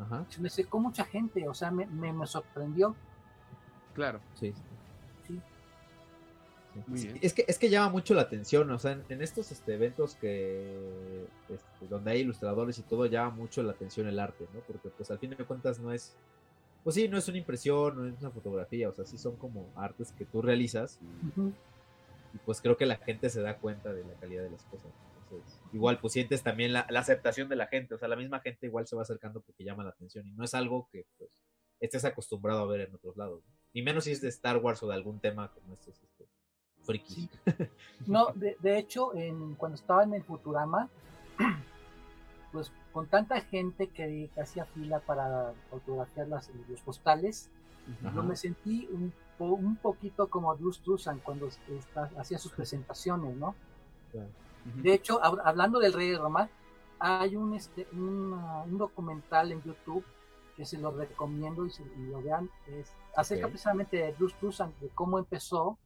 Ajá, se me secó mucha gente, o sea, me, me, me sorprendió. Claro. sí. Es que, es que llama mucho la atención, o sea, en, en estos este, eventos que este, donde hay ilustradores y todo, llama mucho la atención el arte, ¿no? Porque pues al fin de cuentas no es, pues sí, no es una impresión, no es una fotografía, o sea, sí son como artes que tú realizas y, pues creo que la gente se da cuenta de la calidad de las cosas. Entonces, igual pues sientes también la, la aceptación de la gente, o sea, la misma gente igual se va acercando porque llama la atención y no es algo que pues estés acostumbrado a ver en otros lados, ¿no? ni menos si es de Star Wars o de algún tema como este, frikis. Sí. No, de, de hecho, en, cuando estaba en el Futurama, pues con tanta gente que, que hacía fila para autografiar las, los postales, Ajá. yo me sentí un, un poquito como Bruce Dusan cuando está- hacía sus presentaciones, ¿no? De hecho, hab- hablando del Rey de Roma, hay un, este, un, un documental en YouTube que se lo recomiendo y, se- y lo vean. Es acerca precisamente de Bruce Dusan, de cómo empezó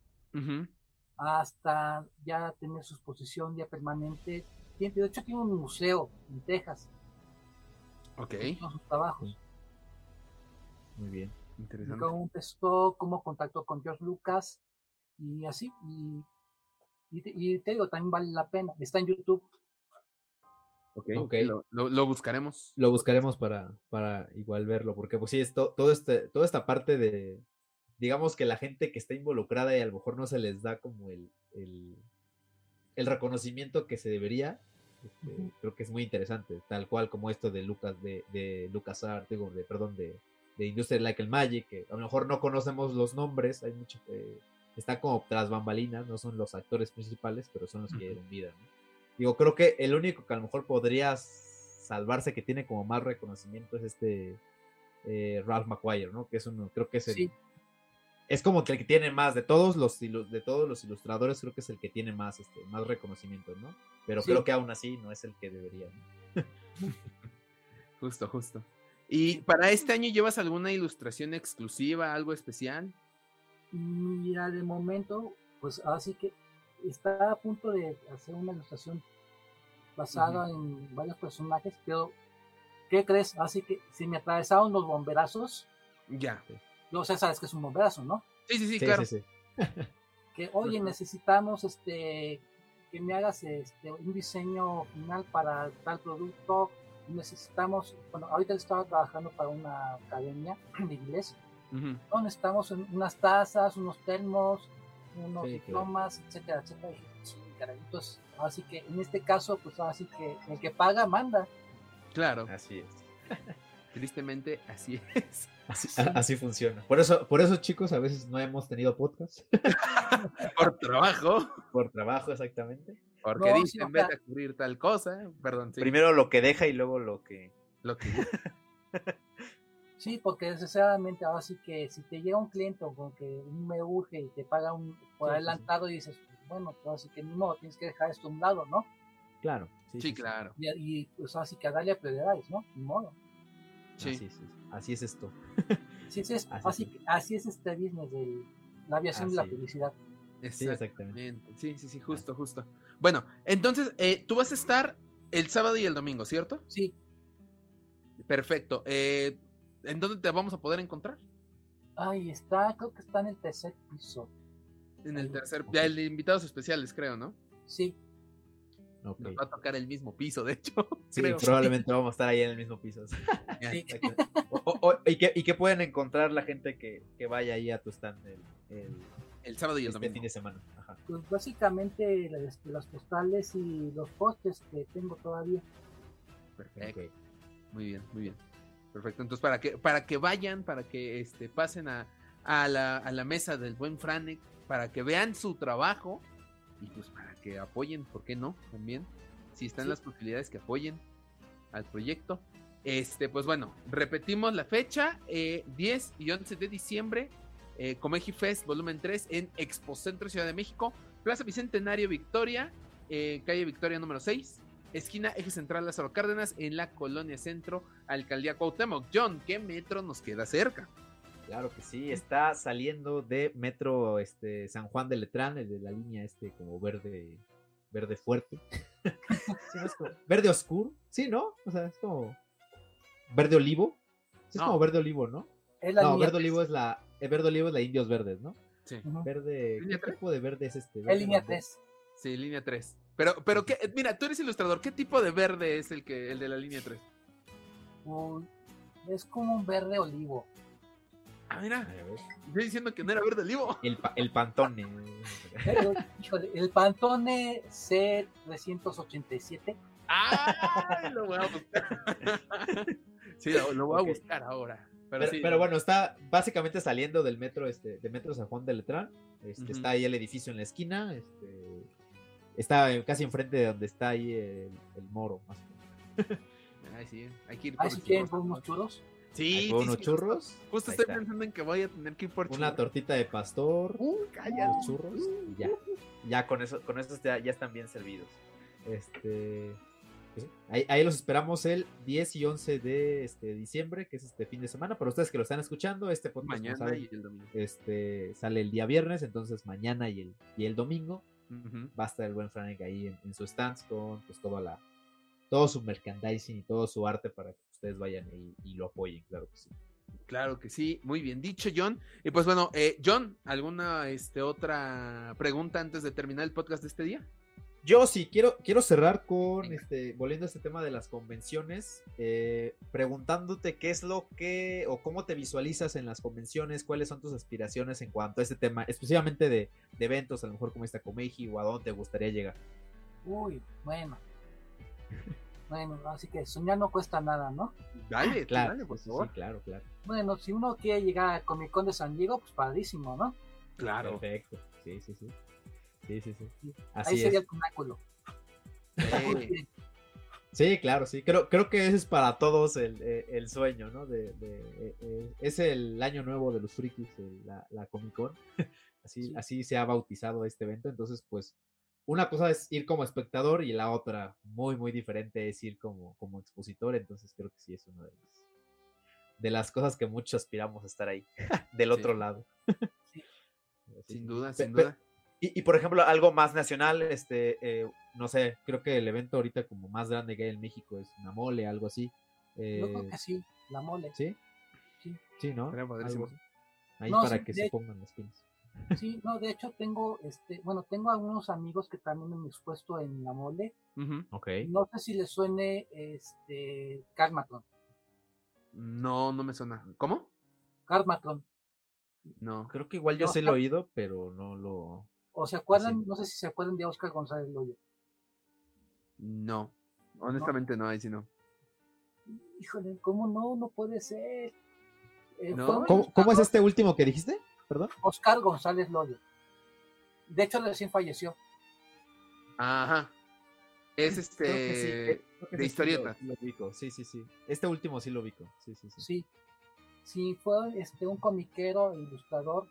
hasta ya tener su exposición ya permanente. De hecho, tiene un museo en Texas Ok, con sus trabajos. Muy bien. Y interesante. cómo empezó, cómo contactó con George Lucas y así. Y, y, te- y te digo, también vale la pena. Está en YouTube. Ok, Ok. Lo, lo- lo buscaremos. Lo buscaremos para, para igual verlo, porque pues sí, es to- todo este, toda esta parte de, digamos que la gente que está involucrada y a lo mejor no se les da como el, el, el reconocimiento que se debería, este, creo que es muy interesante, tal cual como esto de Lucas, de, de LucasArts, digo, de, perdón, de, de Industrial Like el Magic, que a lo mejor no conocemos los nombres, hay mucho que está como tras bambalinas, no son los actores principales, pero son los que Ujú. dieron vida, ¿no? Digo, creo que el único que a lo mejor podría salvarse, que tiene como más reconocimiento, es este eh, Ralph McQuire, ¿no? Que es uno, creo que es el, Sí. Es como que el que tiene más de todos los de todos los ilustradores, creo que es el que tiene más, este, más reconocimiento, ¿no? Pero Sí. creo que aún así no es el que debería. ¿no? Justo, justo. ¿Y para este año llevas alguna ilustración exclusiva, algo especial? Mira, de momento, pues así que está a punto de hacer una ilustración basada en varios personajes, pero ¿qué crees? Así que si me atravesaron los bomberazos, Ya. Yo sé, sabes que es un bomberazo, ¿no? Sí, sí, sí, Sí, claro. sí, sí. Que, oye, necesitamos este que me hagas este un diseño final para tal producto. Necesitamos, bueno, ahorita estaba trabajando para una academia de inglés Ujú. no, necesitamos un- unas tazas, unos termos, unos Sí, claro. diplomas, etcétera, etcétera. Y dije, sí, carajitos. Así que en este caso, pues así que el que paga manda. Claro, Así es. tristemente así es. Así, a- así funciona. Por eso, por eso, chicos, a veces no hemos tenido podcast. Por trabajo, Por trabajo, exactamente. porque No, dicen vete a cubrir tal cosa. Perdón, sí, Primero lo que deja y luego lo que. lo que Sí, porque desgraciadamente ahora sí que si te llega un cliente con que me urge y te paga un por Sí, sí, sí. adelantado y dices, bueno, pues así que ni modo, tienes que dejar esto a un lado, ¿no? Claro. Sí, claro. Y, y pues así que a darle prioridades, ¿no? Ni modo. Sí. Así es, así es esto. Así es, Así así, así es este business de la aviación y la publicidad. Sí, exactamente. Sí, sí, sí, justo, justo. Bueno, entonces, eh, tú vas a estar el sábado y el domingo, ¿cierto? Sí, Perfecto. Eh, ¿En dónde te vamos a poder encontrar? Ay, está, creo que está en el tercer piso. En el tercer, ya el de invitados especiales, creo, ¿no? Sí, Nos va a tocar el mismo piso, de hecho. Sí, creo. probablemente vamos a estar ahí en el mismo piso. Ya. sí. O- o- o- ¿y, qué, ¿Y qué pueden encontrar la gente que, que vaya ahí a tu stand el, el- El sábado y el este domingo. fin de semana? Ajá. Pues básicamente este, las postales y los postes que tengo todavía. Perfecto. Muy bien, muy bien. Perfecto. Entonces, para que, para que vayan, para que este, pasen a, a la, a la mesa del buen Franek, para que vean su trabajo y pues para que apoyen, ¿por qué no? También, si están Sí. las posibilidades que apoyen al proyecto. Este, pues bueno, repetimos la fecha, eh, 10 y 11 de diciembre, eh, Comeji Fest volumen 3 en Expo Centro Ciudad de México, Plaza Bicentenario Victoria, eh, calle Victoria número 6, esquina Eje Central Lázaro Cárdenas, en la Colonia Centro, Alcaldía Cuauhtémoc. John, ¿qué metro nos queda cerca? Claro que sí, está saliendo de Metro este, San Juan de Letrán, el de la línea este como verde, verde fuerte. Sí, ¿no? Es como verde oscuro, sí, ¿no? O sea, es como verde olivo. Sí, es No. como verde olivo, ¿no? Es la No, línea verde olivo es la, el verde olivo es la indios verdes, ¿no? Sí, Ujú. Verde, ¿Línea ¿qué tres? tipo de verde es este? Es Verde línea bambú. 3. sí, línea 3. Pero, pero ¿qué? mira, tú eres ilustrador, ¿qué tipo de verde es el que el de la línea 3? es como un verde olivo. Ah, mira, estoy diciendo que no era verde olivo. El, pa- el pantone. Híjole, el Pantone C387. ¡Ay! Lo voy a buscar. Sí, lo, lo voy a buscar ahora. Pero, Pero, sí, pero bueno, está básicamente saliendo del metro, este, de metro San Juan de Letrán. Este. Está ahí el edificio en la esquina. Este, está casi enfrente de donde está ahí el, el moro, más o menos. Ay, sí, hay que ir Ahí por si los quieren por unos churros. Sí, sí, unos justo- churros. Justo ahí estoy está. pensando en que voy a tener que ir por Una churros. tortita de pastor, Uh, unos churros y ya. Ya con eso, con eso ya, ya están bien servidos. Este. pues ahí, ahí los esperamos el 10 y 11 de este, diciembre, que es este fin de semana. Para ustedes que lo están escuchando, este podcast Mañana saben, y el domingo. este, sale el día viernes, entonces mañana y el, y el domingo Ujú. va a estar el buen Frank ahí en, en su stands con pues toda la todo su merchandising y todo su arte para que ustedes vayan y, y lo apoyen, claro que sí. Claro que sí, muy bien dicho, John. Y pues bueno, eh, John, ¿alguna este, otra pregunta antes de terminar el podcast de este día? Yo sí, quiero, quiero cerrar con, Venga. este, volviendo a este tema de las convenciones, eh, preguntándote qué es lo que, o cómo te visualizas en las convenciones, cuáles son tus aspiraciones en cuanto a este tema, específicamente de, de eventos, a lo mejor como esta Comeji, o a dónde te gustaría llegar. Uy, bueno. Bueno, así que soñar no cuesta nada, ¿no? Dale, tú Claro, dale, por sí, sí, favor. claro, claro. Bueno, si uno quiere llegar al Comic Con de San Diego, pues padrísimo, ¿no? Claro. Perfecto, sí, sí, sí. Sí, sí, sí. Sí. Así Ahí sería el pináculo. Sí, claro, sí. Creo, creo que ese es para todos el, eh, el sueño, ¿no? De, de, eh, eh, es el año nuevo de los frikis, el- la, la Comic Con. Así, Sí. así se ha bautizado este evento. Entonces, pues, una cosa es ir como espectador y la otra, muy, muy diferente, es ir como, como expositor. Entonces, creo que sí es una de las, de las cosas que muchos aspiramos a estar ahí, del otro Sí. lado. Sí. Sin duda, sin duda. y, y, por ejemplo, algo más nacional, este, eh, no sé, creo que el evento ahorita como más grande que hay en México es una mole, algo así. yo creo Eh, que sí, la mole. ¿Sí? Sí. Sí, ¿no? Padrísimo. Ahí No, para sí, que de- se pongan las pilas. Sí, no, de hecho tengo, este, bueno, tengo algunos amigos que también han expuesto en la mole. Ujú. Ok. No sé si les suene, este, Karmatron. No, no me suena. ¿Cómo? Karmatron. No. Creo que igual yo No, he está- oído, pero no lo. ¿O se acuerdan? Sí. No sé si se acuerdan de Oscar González Loyo. No. Honestamente no, ahí sí no. Híjole, ¿cómo no? No puede ser. Eh, ¿No? ¿Cómo, cómo es este último que dijiste? Perdón. Oscar González Loyo. De hecho, recién falleció. Ajá. Es Creo este. que sí, creo que de sí historieta. sí lo ubico, Sí, sí, sí. Este último sí lo ubico. Sí, sí, sí. Sí. Sí, fue este, un comiquero e ilustrador.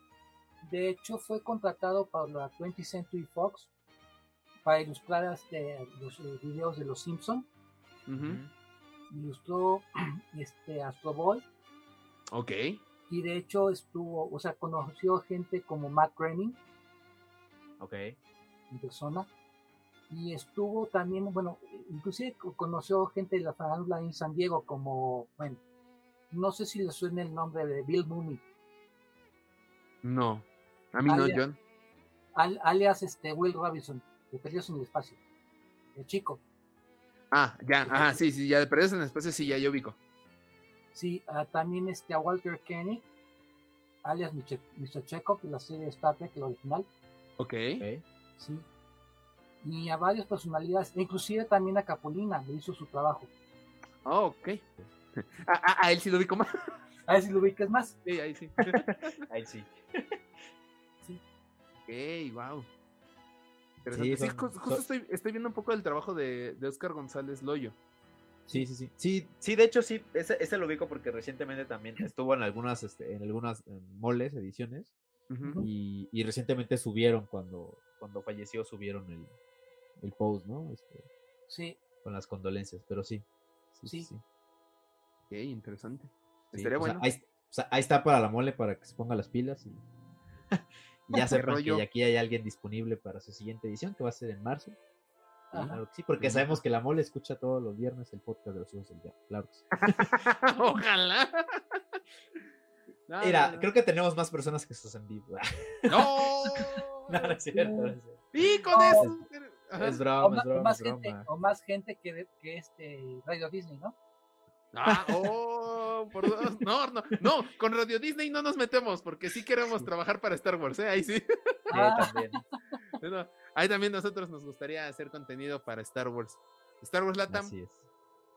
De hecho, fue contratado por la 20th Century Fox para ilustrar este, los eh, videos de Los Simpson. Ujú. Ilustró este, Astro Boy. Ok. Y de hecho estuvo, o sea, conoció gente como Matt Groening Ok. en persona. Y estuvo también, bueno, inclusive co- conoció gente de la farándula en San Diego como, bueno, no sé si le suena el nombre de Bill Mooney, No. A mí no, John. al- alias este, Will Robinson, de Perdidos en el Espacio, el chico. Ah, ya. Ajá, sí, sí, ya de perdidos en el espacio, sí, ya yo ubico. Sí, ah, también este, a Walter Kenny, alias Mr. Chekhov de la serie Star Trek, la original, Ok. Sí. Y a varias personalidades, e inclusive también a Capulina, le hizo su trabajo. Oh, ok. A, a- a él sí lo ubico más. A ver si lo ubicas más. Sí, ahí sí. Ahí sí. Ok, wow. Interesante. Sí, Sí, justo son- estoy, estoy viendo un poco del trabajo de, de Oscar González Loyo. Sí, sí, sí. Sí, sí, de hecho sí, ese, ese lo ubico porque recientemente también estuvo en algunas, este, en algunas eh, moles, ediciones, Ujú. y, y recientemente subieron cuando, cuando falleció, subieron el, el post, ¿no? Este, Sí, con las condolencias, pero sí. Sí, sí, Sí. interesante. Sí, Estaría o sea, bueno. ahí, o sea, ahí está para la mole para que se ponga las pilas y, y ya sepan rollo. que aquí hay alguien disponible para su siguiente edición, que va a ser en marzo. Claro que sí, porque sabemos que la mole escucha todos los viernes el podcast de los hijos del diablo. Claro que sí. Ojalá. No, Mira, no, no. creo que tenemos más personas que sus en vivo. ¡No! no, no es cierto, no es cierto. Y con eso. Es o, broma, ma- es broma, más es gente, broma. o más gente que, que este Radio Disney, ¿no? Ah, oh, por dos. No, no, no, con Radio Disney no nos metemos porque sí queremos trabajar para Star Wars, ¿eh? Ahí sí. Sí, Ah. también. Ahí también nosotros nos gustaría hacer contenido para Star Wars. Star Wars Latam, Así es.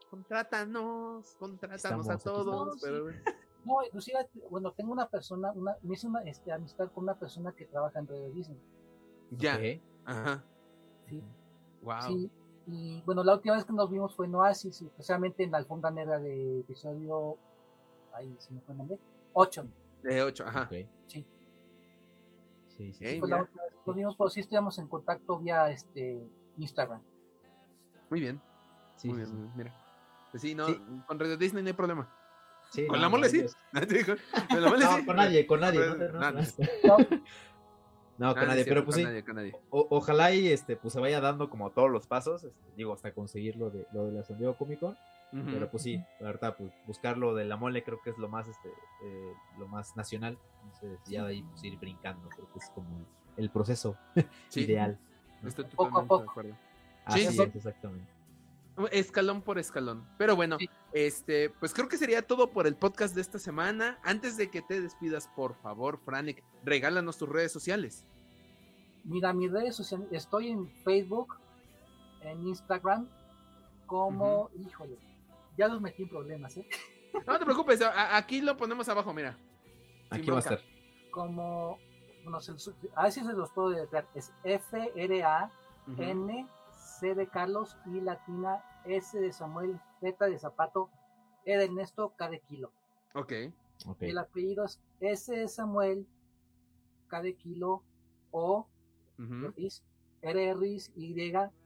contrátanos, contrátanos Estamos, a todos. estamos. pero bueno. No, inclusive, bueno, tengo una persona, una, me hice una este, amistad con una persona que trabaja en Radio Disney. Ya. Ajá. Sí. Wow. Sí, y bueno, la última vez que nos vimos fue en Oasis, especialmente en la alfombra negra de episodio. Ahí se me fue el nombre. 8. De 8, ajá. Sí. Sí, sí. Ey, Fue la mira. última vez que nos vimos, pero sí estuvimos en contacto vía este Instagram. Muy bien. sí, muy sí, bien, sí. muy bien, Mira. Pues sí, no, Sí. con Dead Disney no hay problema. Sí, Con no, la mole sí. Con la mole No, sí. con nadie, con nadie. Pues, No, con nadie, pero pues con sí. nadie, con nadie. O- ojalá y este pues se vaya dando como todos los pasos, este, digo, hasta conseguir lo de, lo de la San Diego Comic Con, Pero pues sí, la verdad, pues buscar lo de la mole creo que es lo más este eh, lo más nacional, entonces ya de ahí pues ir brincando, creo que es como el proceso Sí, ideal. Estoy Poco a poco. de acuerdo. Así sí. es, exactamente. Escalón por escalón. Pero bueno, Sí. este, pues creo que sería todo por el podcast de esta semana. Antes de que te despidas, por favor, Franek, regálanos tus redes sociales. Mira, mis redes sociales, estoy en Facebook, en Instagram, como, híjole, ya los metí en problemas, ¿eh? No te preocupes, a- a- aquí lo ponemos abajo, mira. Aquí va a estar. Como, bueno, se los- a ver si se los puedo deletrear, es F-R-A, Ujú. N, C de Carlos, I latina, S de Samuel, Z de zapato, E de Ernesto, K de kilo. Ok. Ok. El apellido es S de Samuel, K de kilo, O, Ujú. Ruiz, R de Ruiz, Y,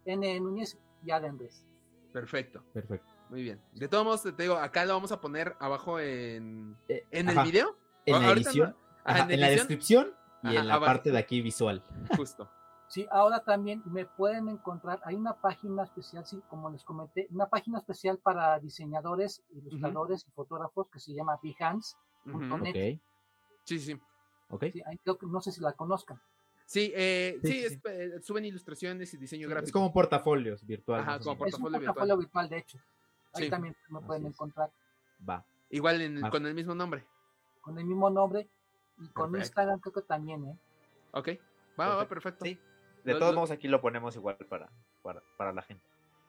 N de Núñez y A de Andrés. Perfecto. Perfecto. Muy bien. De todos modos, te digo, acá lo vamos a poner abajo en, Eh, en ajá, el video. En la edición, no- Ajá, ajá, en la edición, descripción y Ajá, en la abajo. parte de aquí visual. Justo. Sí, ahora también me pueden encontrar, hay una página especial, sí, como les comenté, una página especial para diseñadores, ilustradores y fotógrafos que se llama Behance. Ujú. Punto net. Ok. Sí, sí. Ok. Sí, ahí creo que no sé si la conozcan. Sí, eh, Sí, sí, sí, es- eh, suben ilustraciones y diseño Es gráfico. como portafolios virtuales. Ajá, como menos. Es un Portafolio portafolio virtual, de hecho. Ahí Sí. también me pueden Así es. encontrar Va. Igual en- con el mismo nombre. con el mismo nombre y con Perfecto. Instagram creo que también, ¿eh? Ok. Va, va, va, perfecto. Sí. De Lo- todos lo- modos, aquí lo ponemos igual para, para, para la gente.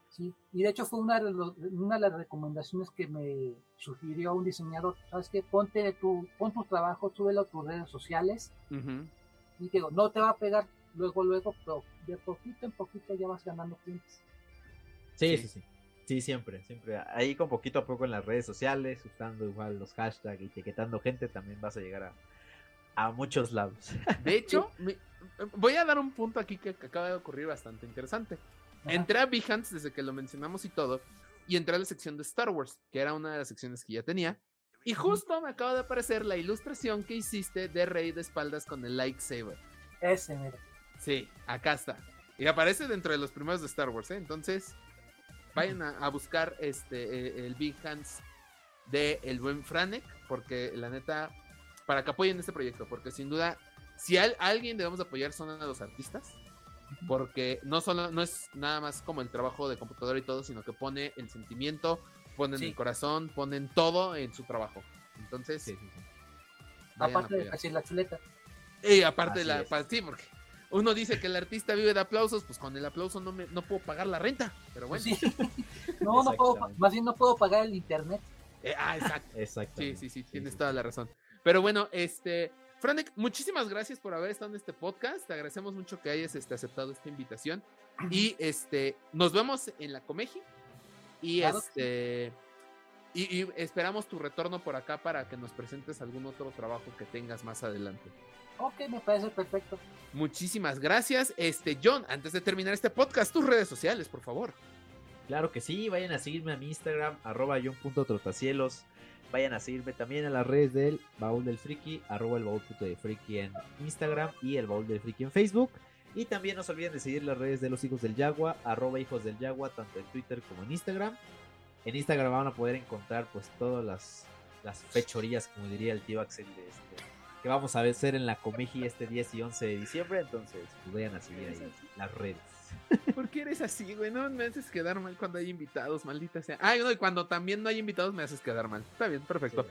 Sí, y de hecho fue una de, los- una de las recomendaciones que me sugirió un diseñador. ¿Sabes qué? Ponte tu, pon tu trabajo, súbelo a tus redes sociales Ujú. y te digo, no te va a pegar luego, luego, pero de poquito en poquito ya vas ganando clientes. Sí, Sí. sí, sí. Sí, siempre, siempre. Ahí con poquito a poco en las redes sociales, usando igual los hashtags, etiquetando gente, también vas a llegar a, a muchos lados. De hecho, mi- voy a dar un punto aquí que, que acaba de ocurrir bastante interesante. Entré a Behance desde que lo mencionamos y todo, y entré a la sección de Star Wars, que era una de las secciones que ya tenía. Y justo me acaba de aparecer la ilustración que hiciste de Rey de espaldas con el lightsaber. Ese, mira. Sí, acá está. Y aparece dentro de los primeros de Star Wars, ¿eh? Entonces, vayan a, a buscar este eh, el Behance de el buen Franek, porque la neta, para que apoyen este proyecto, porque sin duda, si al- alguien debemos apoyar son a los artistas, porque no solo no es nada más como el trabajo de computadora y todo, sino que pone el sentimiento, ponen Sí. el corazón, ponen todo en su trabajo. Entonces, Sí, sí, a Aparte de hacer la chuleta. Y aparte de la es. sí, porque uno dice que el artista vive de aplausos, pues con el aplauso no me no puedo pagar la renta, pero bueno. Sí. No, no puedo, más bien no puedo pagar el internet. Eh, ah, exacto. Sí, Exactamente. sí, sí, Sí, tienes sí, toda la razón. Pero bueno, este Franek, muchísimas gracias por haber estado en este podcast. Te agradecemos mucho que hayas este, aceptado esta invitación. Y este, nos vemos en la Comeji. Y Claro este. Y, y esperamos tu retorno por acá para que nos presentes algún otro trabajo que tengas más adelante. Ok, me parece perfecto. Muchísimas gracias. Este, John, antes de terminar este podcast, tus redes sociales, por favor. Claro que sí, vayan a seguirme a mi Instagram, arroba john.trotacielos. Vayan a seguirme también a las redes del Baúl del Friki, arroba el Baúl de Friki en Instagram y el Baúl del Friki en Facebook. Y también no se olviden de seguir las redes de los hijos del Yagua, arroba hijos del Yagua, tanto en Twitter como en Instagram. En Instagram van a poder encontrar pues todas las, las fechorías, como diría el tío Axel, de este, que vamos a hacer en la Comeji este 10 y 11 de diciembre. Entonces, pues vayan a seguir ahí las redes. ¿Por qué eres así, güey? No me haces quedar mal cuando hay invitados, maldita sea. Ay, no, y cuando también no hay invitados me haces quedar mal. Está bien, perfecto.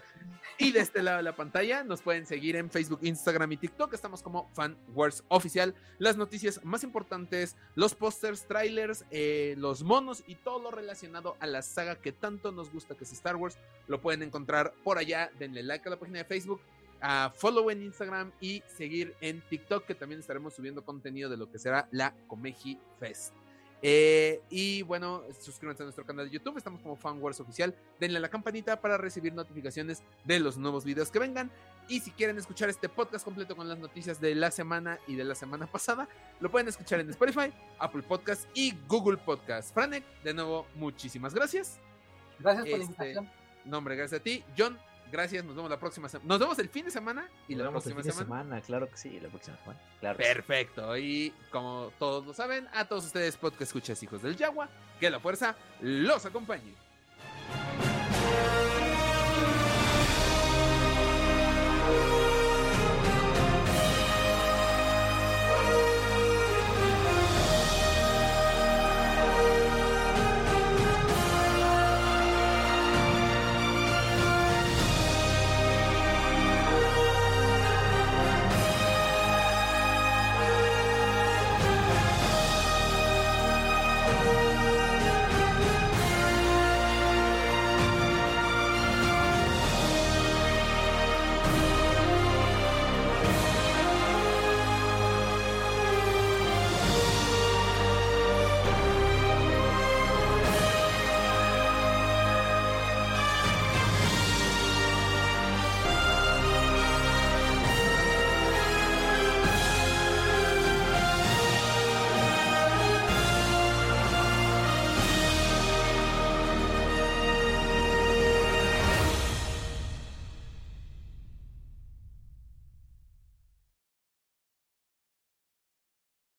Y de este lado de la pantalla nos pueden seguir en Facebook, Instagram y TikTok. Estamos como Fan Wars Oficial. Las noticias más importantes, los pósters, trailers, eh, los monos y todo lo relacionado a la saga que tanto nos gusta que es Star Wars. Lo pueden encontrar por allá. Denle like a la página de Facebook. A follow en Instagram y seguir en TikTok, que también estaremos subiendo contenido de lo que será la Comeji Fest. Eh, y bueno, suscríbanse a nuestro canal de YouTube, estamos como FanWars Oficial. Denle a la campanita para recibir notificaciones de los nuevos videos que vengan. Y si quieren escuchar este podcast completo con las noticias de la semana y de la semana pasada, lo pueden escuchar en Spotify, Apple Podcast y Google Podcast. Franek, de nuevo, muchísimas gracias. Gracias por la Este, invitación. No, hombre, gracias a ti. John, gracias. Nos vemos la próxima semana. Nos vemos el fin de semana y Nos la vemos el próxima fin de semana. semana, claro que sí, la próxima semana. Claro. sí. Perfecto. Y como todos lo saben, a todos ustedes, podcast escuchas hijos del Yagua, que la fuerza los acompañe.